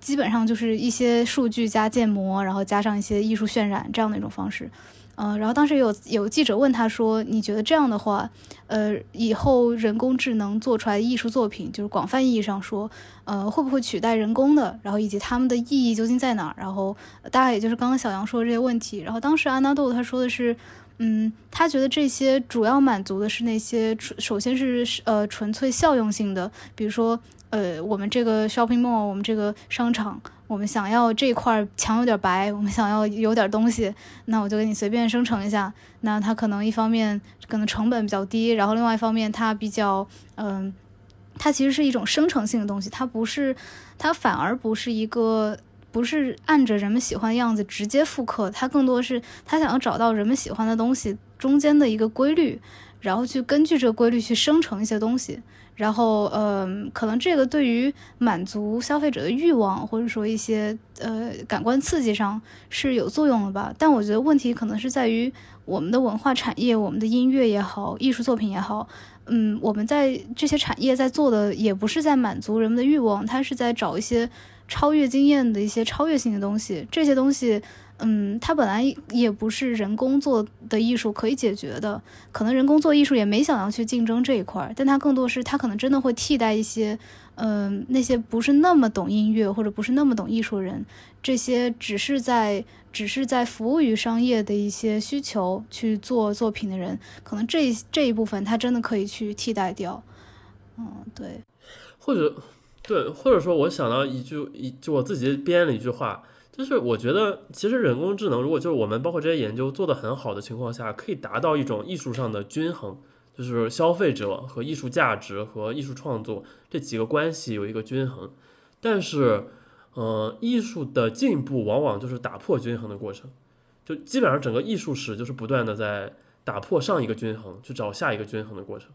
基本上就是一些数据加建模，然后加上一些艺术渲染这样的一种方式。嗯，然后当时有有记者问他说：“你觉得这样的话，呃，以后人工智能做出来的艺术作品，就是广泛意义上说，呃，会不会取代人工的？然后以及他们的意义究竟在哪儿？然后大概也就是刚刚小杨说的这些问题。然后当时安娜豆他说的是，嗯，他觉得这些主要满足的是那些，首先是呃纯粹效用性的，比如说呃我们这个 shopping mall，我们这个商场，我们想要这块墙有点白，我们想要有点东西，那我就给你随便生成一下。那它可能一方面可能成本比较低，然后另外一方面它比较嗯，它其实是一种生成性的东西，它不是，它反而不是一个。不是按着人们喜欢的样子直接复刻，它更多是他想要找到人们喜欢的东西中间的一个规律，然后去根据这个规律去生成一些东西，然后呃，可能这个对于满足消费者的欲望或者说一些呃感官刺激上是有作用的吧。但我觉得问题可能是在于我们的文化产业，我们的音乐也好，艺术作品也好，嗯，我们在这些产业在做的也不是在满足人们的欲望，它是在找一些。超越经验的一些超越性的东西，这些东西，嗯，它本来也不是人工做的艺术可以解决的。可能人工做艺术也没想要去竞争这一块儿，但它更多是它可能真的会替代一些，嗯，那些不是那么懂音乐或者不是那么懂艺术人，这些只是在只是在服务于商业的一些需求去做作品的人，可能这这一部分它真的可以去替代掉。嗯，对，或者。对，或者说我想到一句一就我自己编了一句话，就是我觉得其实人工智能如果就是我们包括这些研究做得很好的情况下，可以达到一种艺术上的均衡，就是消费者和艺术价值和艺术创作这几个关系有一个均衡。但是，呃，艺术的进步往往就是打破均衡的过程，就基本上整个艺术史就是不断的在打破上一个均衡，去找下一个均衡的过程。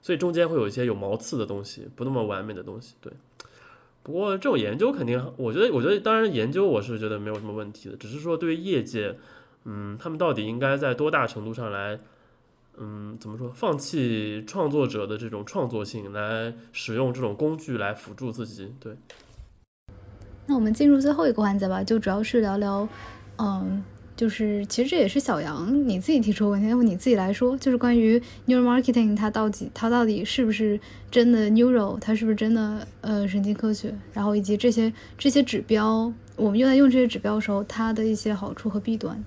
所以中间会有一些有毛刺的东西，不那么完美的东西。对，不过这种研究肯定，我觉得，我觉得当然研究我是觉得没有什么问题的，只是说对于业界，嗯，他们到底应该在多大程度上来，嗯，怎么说，放弃创作者的这种创作性，来使用这种工具来辅助自己。对。那我们进入最后一个环节吧，就主要是聊聊，嗯。就是其实这也是小杨你自己提出的问题，要不你自己来说，就是关于 neuromarketing 它到底它到底是不是真的 neuro，它是不是真的呃神经科学，然后以及这些这些指标，我们用来用这些指标的时候，它的一些好处和弊端。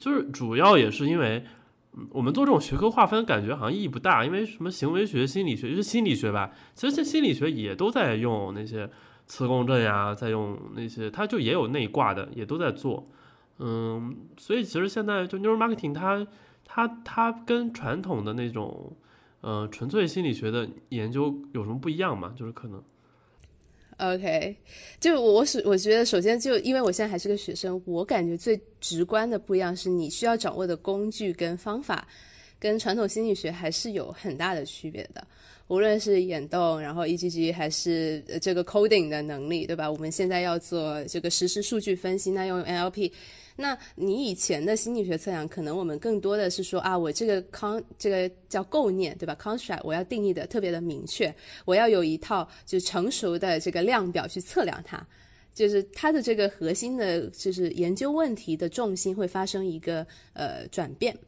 就是主要也是因为，我们做这种学科划分，感觉好像意义不大，因为什么行为学、心理学，就是心理学吧，其实心理学也都在用那些磁共振呀，在用那些，它就也有内挂的，也都在做。嗯，所以其实现在就 neuromarketing 它它它跟传统的那种呃纯粹心理学的研究有什么不一样吗？就是可能，OK，就我是我觉得首先就因为我现在还是个学生，我感觉最直观的不一样是你需要掌握的工具跟方法跟传统心理学还是有很大的区别的。无论是眼动，然后 EGG 还是这个 coding 的能力，对吧？我们现在要做这个实时数据分析，那用 NLP。那你以前的心理学测量，可能我们更多的是说啊，我这个康这个叫构念，对吧？construct 我要定义的特别的明确，我要有一套就成熟的这个量表去测量它，就是它的这个核心的，就是研究问题的重心会发生一个呃转变，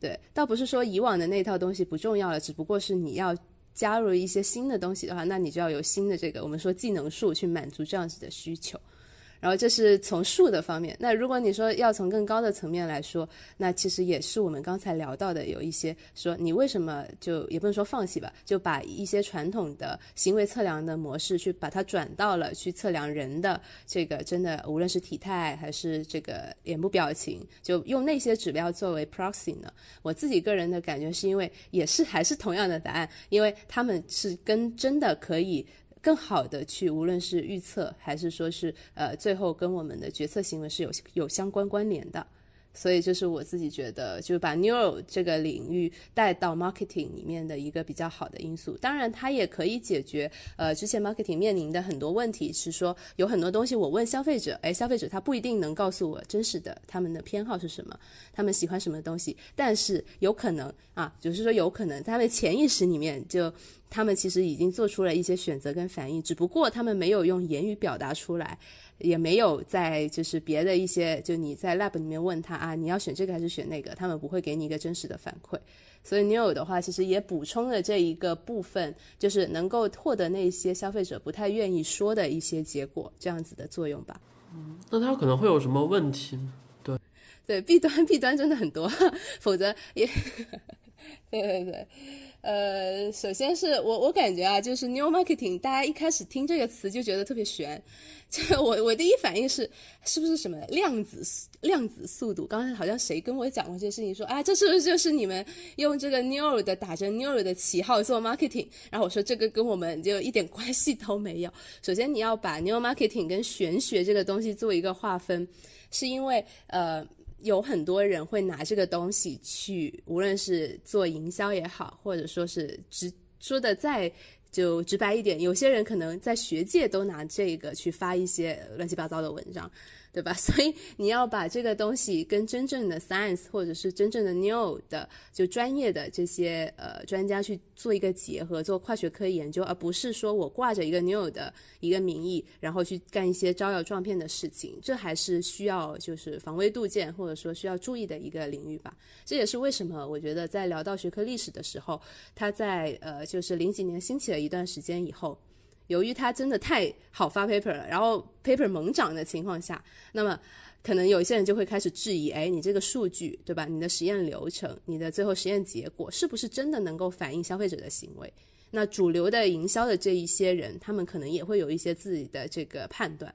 对，倒不是说以往的那套东西不重要了，只不过是你要加入一些新的东西的话，那你就要有新的这个我们说技能树去满足这样子的需求。然后这是从数的方面，那如果你说要从更高的层面来说，那其实也是我们刚才聊到的，有一些说你为什么就也不能说放弃吧，就把一些传统的行为测量的模式去把它转到了去测量人的这个真的无论是体态还是这个脸部表情，就用那些指标作为 proxy 呢？我自己个人的感觉是因为也是还是同样的答案，因为他们是跟真的可以。更好的去，无论是预测还是说是呃，最后跟我们的决策行为是有有相关关联的。所以这是我自己觉得，就把 neuro 这个领域带到 marketing 里面的一个比较好的因素。当然，它也可以解决呃之前 marketing 面临的很多问题，是说有很多东西我问消费者，哎，消费者他不一定能告诉我真实的他们的偏好是什么，他们喜欢什么东西，但是有可能啊，就是说有可能他们潜意识里面就他们其实已经做出了一些选择跟反应，只不过他们没有用言语表达出来。也没有在就是别的一些，就你在 lab 里面问他啊，你要选这个还是选那个，他们不会给你一个真实的反馈。所以 Neo 的话，其实也补充了这一个部分，就是能够获得那些消费者不太愿意说的一些结果，这样子的作用吧。嗯，那它可能会有什么问题？对，对，弊端弊端真的很多，否则也，对 对对。呃，首先是我我感觉啊，就是 new marketing，大家一开始听这个词就觉得特别悬。就我我第一反应是，是不是什么量子量子速度？刚才好像谁跟我讲过这个事情，说啊，这是不是就是你们用这个 new 的打着 new 的旗号做 marketing？然后我说这个跟我们就一点关系都没有。首先你要把 new marketing 跟玄学这个东西做一个划分，是因为呃。有很多人会拿这个东西去，无论是做营销也好，或者说是直说的再就直白一点，有些人可能在学界都拿这个去发一些乱七八糟的文章。对吧？所以你要把这个东西跟真正的 science 或者是真正的 new 的就专业的这些呃专家去做一个结合，做跨学科研究，而不是说我挂着一个 new 的一个名义，然后去干一些招摇撞骗的事情。这还是需要就是防微杜渐，或者说需要注意的一个领域吧。这也是为什么我觉得在聊到学科历史的时候，它在呃就是零几年兴起了一段时间以后。由于它真的太好发 paper 了，然后 paper 猛涨的情况下，那么可能有一些人就会开始质疑：哎，你这个数据对吧？你的实验流程，你的最后实验结果是不是真的能够反映消费者的行为？那主流的营销的这一些人，他们可能也会有一些自己的这个判断，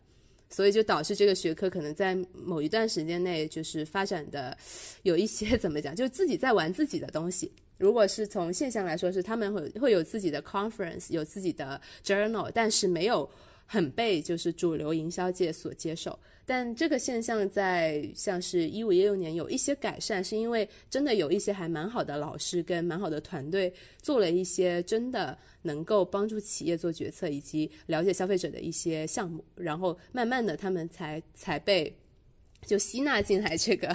所以就导致这个学科可能在某一段时间内就是发展的有一些怎么讲，就自己在玩自己的东西。如果是从现象来说，是他们会会有自己的 conference，有自己的 journal，但是没有很被就是主流营销界所接受。但这个现象在像是一五一六年有一些改善，是因为真的有一些还蛮好的老师跟蛮好的团队做了一些真的能够帮助企业做决策以及了解消费者的一些项目，然后慢慢的他们才才被。就吸纳进来这个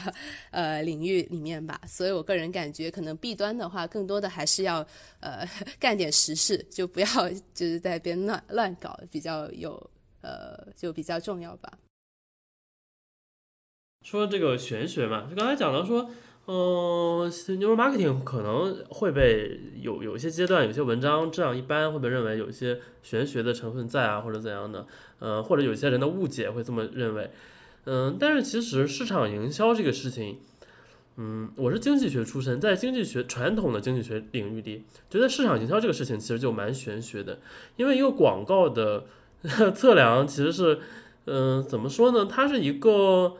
呃领域里面吧，所以我个人感觉，可能弊端的话，更多的还是要呃干点实事，就不要就是在边乱乱搞，比较有呃就比较重要吧。说这个玄学嘛，就刚才讲到说，嗯，neuro marketing 可能会被有有一些阶段，有些文章这样一般会被认为有一些玄学的成分在啊，或者怎样的，嗯，或者有些人的误解会这么认为。嗯，但是其实市场营销这个事情，嗯，我是经济学出身，在经济学传统的经济学领域里，觉得市场营销这个事情其实就蛮玄学的，因为一个广告的 测量其实是，嗯，怎么说呢？它是一个，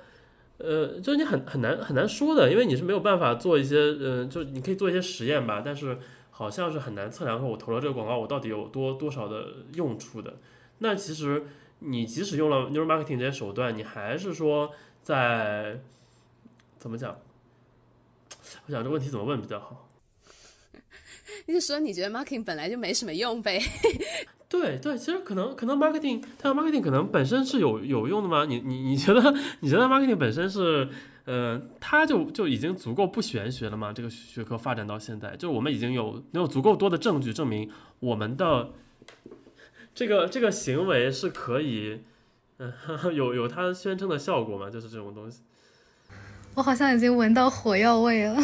呃，就是你很很难很难说的，因为你是没有办法做一些，嗯，就你可以做一些实验吧，但是好像是很难测量说我投了这个广告，我到底有多多少的用处的。那其实。你即使用了 neuro marketing 这些手段，你还是说在怎么讲？我想这问题怎么问比较好？你是说你觉得 marketing 本来就没什么用呗？对对，其实可能可能 marketing，它 marketing 可能本身是有有用的吗？你你你觉得你觉得 marketing 本身是呃，它就就已经足够不玄学了吗？这个学科发展到现在，就我们已经有能有足够多的证据证明我们的。这个这个行为是可以，嗯，有有它宣称的效果吗？就是这种东西。我好像已经闻到火药味了。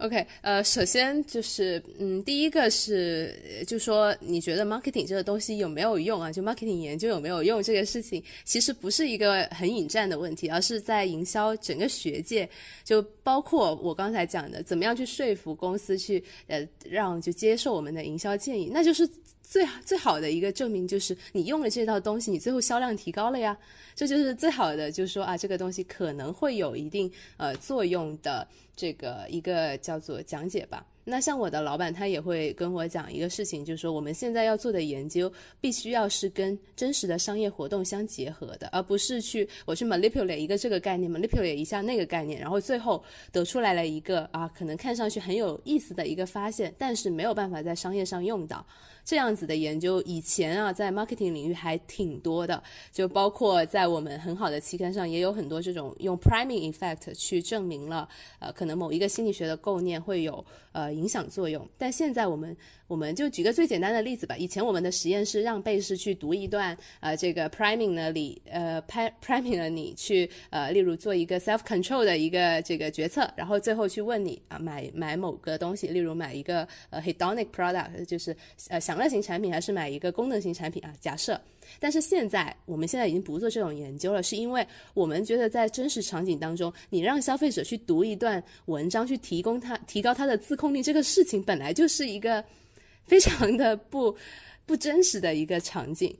OK，呃，首先就是，嗯，第一个是，就说你觉得 marketing 这个东西有没有用啊？就 marketing 研究有没有用这个事情，其实不是一个很引战的问题，而是在营销整个学界，就包括我刚才讲的，怎么样去说服公司去，呃，让就接受我们的营销建议，那就是最最好的一个证明，就是你用了这套东西，你最后销量提高了呀，这就是最好的，就是说啊，这个东西可能会有一定呃作用的。这个一个叫做讲解吧。那像我的老板，他也会跟我讲一个事情，就是说我们现在要做的研究，必须要是跟真实的商业活动相结合的，而不是去我去 manipulate 一个这个概念，manipulate 一下那个概念，然后最后得出来了一个啊，可能看上去很有意思的一个发现，但是没有办法在商业上用到。这样子的研究以前啊，在 marketing 领域还挺多的，就包括在我们很好的期刊上也有很多这种用 priming effect 去证明了，呃，可能某一个心理学的构念会有呃影响作用。但现在我们我们就举个最简单的例子吧。以前我们的实验是让被试去读一段呃这个 priming 的里呃 priming 的你去呃例如做一个 self control 的一个这个决策，然后最后去问你啊买买某个东西，例如买一个呃 hedonic product 就是呃享乐型产品，还是买一个功能型产品啊？假设。但是现在，我们现在已经不做这种研究了，是因为我们觉得在真实场景当中，你让消费者去读一段文章，去提供他提高他的自控力，这个事情本来就是一个非常的不不真实的一个场景。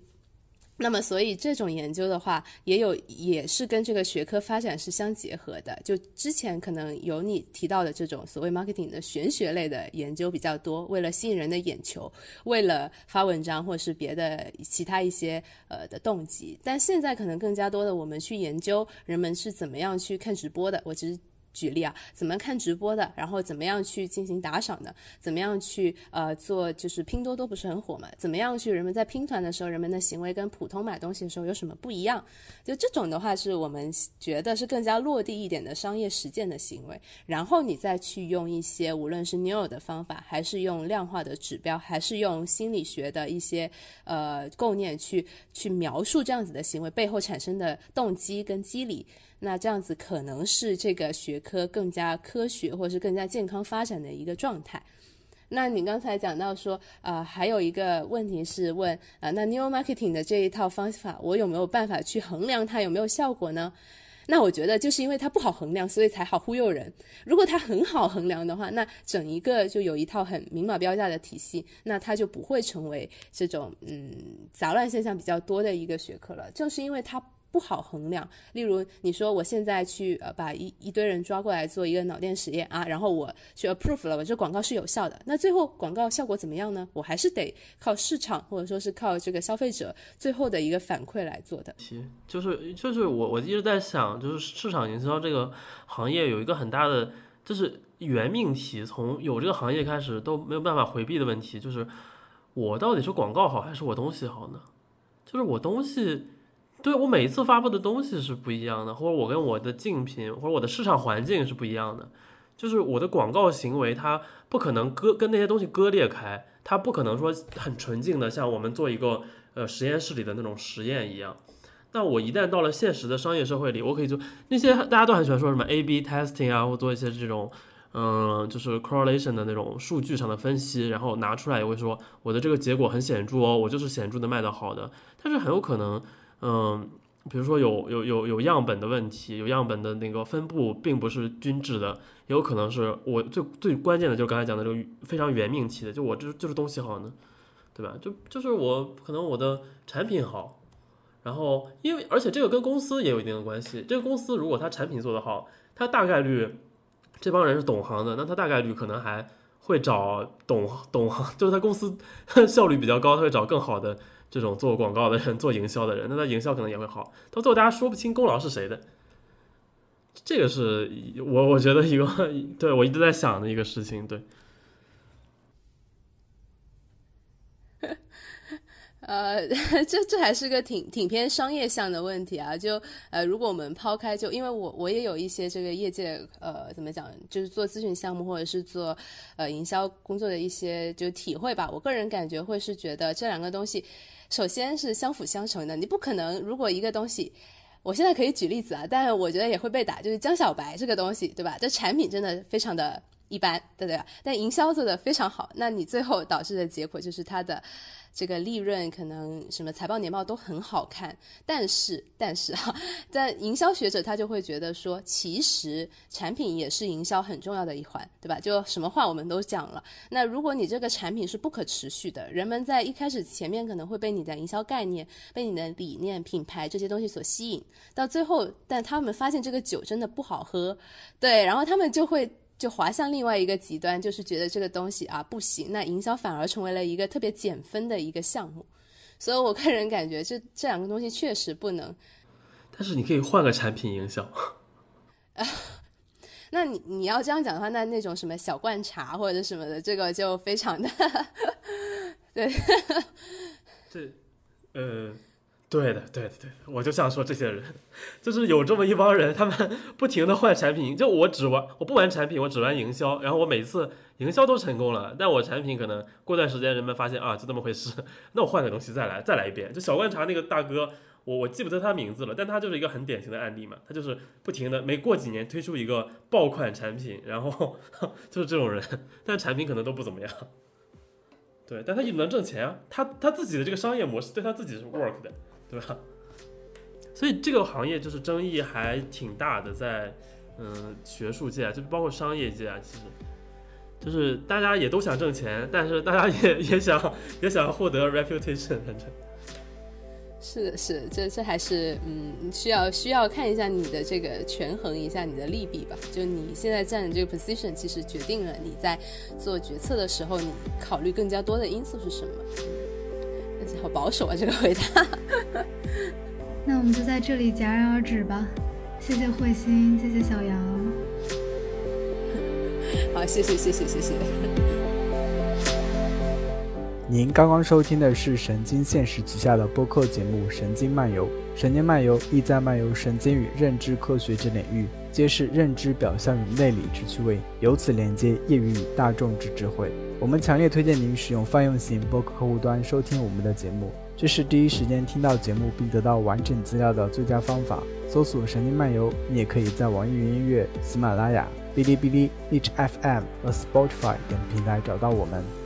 那么，所以这种研究的话，也有也是跟这个学科发展是相结合的。就之前可能有你提到的这种所谓 marketing 的玄学类的研究比较多，为了吸引人的眼球，为了发文章或是别的其他一些呃的动机。但现在可能更加多的，我们去研究人们是怎么样去看直播的。我只是。举例啊，怎么看直播的？然后怎么样去进行打赏的？怎么样去呃做？就是拼多多不是很火嘛？怎么样去人们在拼团的时候，人们的行为跟普通买东西的时候有什么不一样？就这种的话，是我们觉得是更加落地一点的商业实践的行为。然后你再去用一些无论是 Neo 的方法，还是用量化的指标，还是用心理学的一些呃构念去去描述这样子的行为背后产生的动机跟机理。那这样子可能是这个学科更加科学，或者是更加健康发展的一个状态。那你刚才讲到说，呃，还有一个问题是问，呃，那 Neo Marketing 的这一套方法，我有没有办法去衡量它有没有效果呢？那我觉得就是因为它不好衡量，所以才好忽悠人。如果它很好衡量的话，那整一个就有一套很明码标价的体系，那它就不会成为这种嗯杂乱现象比较多的一个学科了。正是因为它。不好衡量。例如，你说我现在去呃把一一堆人抓过来做一个脑电实验啊，然后我去 approve 了，我这广告是有效的。那最后广告效果怎么样呢？我还是得靠市场或者说是靠这个消费者最后的一个反馈来做的。其就是就是我我一直在想，就是市场营销这个行业有一个很大的就是原命题，从有这个行业开始都没有办法回避的问题，就是我到底是广告好还是我东西好呢？就是我东西。对我每一次发布的东西是不一样的，或者我跟我的竞品或者我的市场环境是不一样的，就是我的广告行为它不可能割跟那些东西割裂开，它不可能说很纯净的像我们做一个呃实验室里的那种实验一样。那我一旦到了现实的商业社会里，我可以做那些大家都很喜欢说什么 A/B testing 啊，或做一些这种嗯就是 correlation 的那种数据上的分析，然后拿出来也会说我的这个结果很显著哦，我就是显著的卖的好的，但是很有可能。嗯，比如说有有有有样本的问题，有样本的那个分布并不是均质的，也有可能是我最最关键的就是刚才讲的这个非常原命题的，就我这就是东西好呢，对吧？就就是我可能我的产品好，然后因为而且这个跟公司也有一定的关系，这个公司如果它产品做得好，它大概率这帮人是懂行的，那它大概率可能还会找懂懂行，就是他公司 效率比较高，他会找更好的。这种做广告的人，做营销的人，那他营销可能也会好。到最后大家说不清功劳是谁的，这个是我我觉得一个 对我一直在想的一个事情。对，呃，这这还是个挺挺偏商业向的问题啊。就呃，如果我们抛开，就因为我我也有一些这个业界呃，怎么讲，就是做咨询项目或者是做呃营销工作的一些就体会吧。我个人感觉会是觉得这两个东西。首先是相辅相成的，你不可能如果一个东西，我现在可以举例子啊，但我觉得也会被打，就是江小白这个东西，对吧？这产品真的非常的一般，对对？但营销做的非常好，那你最后导致的结果就是它的。这个利润可能什么财报年报都很好看，但是但是哈，在营销学者他就会觉得说，其实产品也是营销很重要的一环，对吧？就什么话我们都讲了。那如果你这个产品是不可持续的，人们在一开始前面可能会被你的营销概念、被你的理念、品牌这些东西所吸引，到最后，但他们发现这个酒真的不好喝，对，然后他们就会。就滑向另外一个极端，就是觉得这个东西啊不行，那营销反而成为了一个特别减分的一个项目。所以我个人感觉，这这两个东西确实不能。但是你可以换个产品营销。啊，那你你要这样讲的话，那那种什么小罐茶或者什么的，这个就非常的，对。这，呃，对的，对的，对的，我就想说这些人，就是有这么一帮人，他们 不停的换产品，就我只玩，我不玩产品，我只玩营销，然后我每次营销都成功了，但我产品可能过段时间人们发现啊，就这么回事，那我换个东西再来，再来一遍。就小观察那个大哥，我我记不得他名字了，但他就是一个很典型的案例嘛，他就是不停的，每过几年推出一个爆款产品，然后 就是这种人，但产品可能都不怎么样。对，但他也能挣钱啊，他他自己的这个商业模式对他自己是 work 的。对吧？所以这个行业就是争议还挺大的，在嗯学术界，就包括商业界啊，其实就是大家也都想挣钱，但是大家也也想也想获得 reputation，反正。是的，是，这这还是嗯需要需要看一下你的这个权衡一下你的利弊吧。就你现在站的这个 position，其实决定了你在做决策的时候，你考虑更加多的因素是什么。好保守啊，这个回答。那我们就在这里戛然而止吧。谢谢慧心，谢谢小杨。好，谢谢谢谢谢谢。您刚刚收听的是神经现实旗下的播客节目《神经漫游》，神经漫游意在漫游神经与认知科学之领域，揭示认知表象与内里之趣味，由此连接业余与大众之智慧。我们强烈推荐您使用泛用型播客客户端收听我们的节目，这是第一时间听到节目并得到完整资料的最佳方法。搜索“神经漫游”，你也可以在网易云音乐、喜马拉雅、哔哩哔哩、荔枝 FM 和 Spotify 等平台找到我们。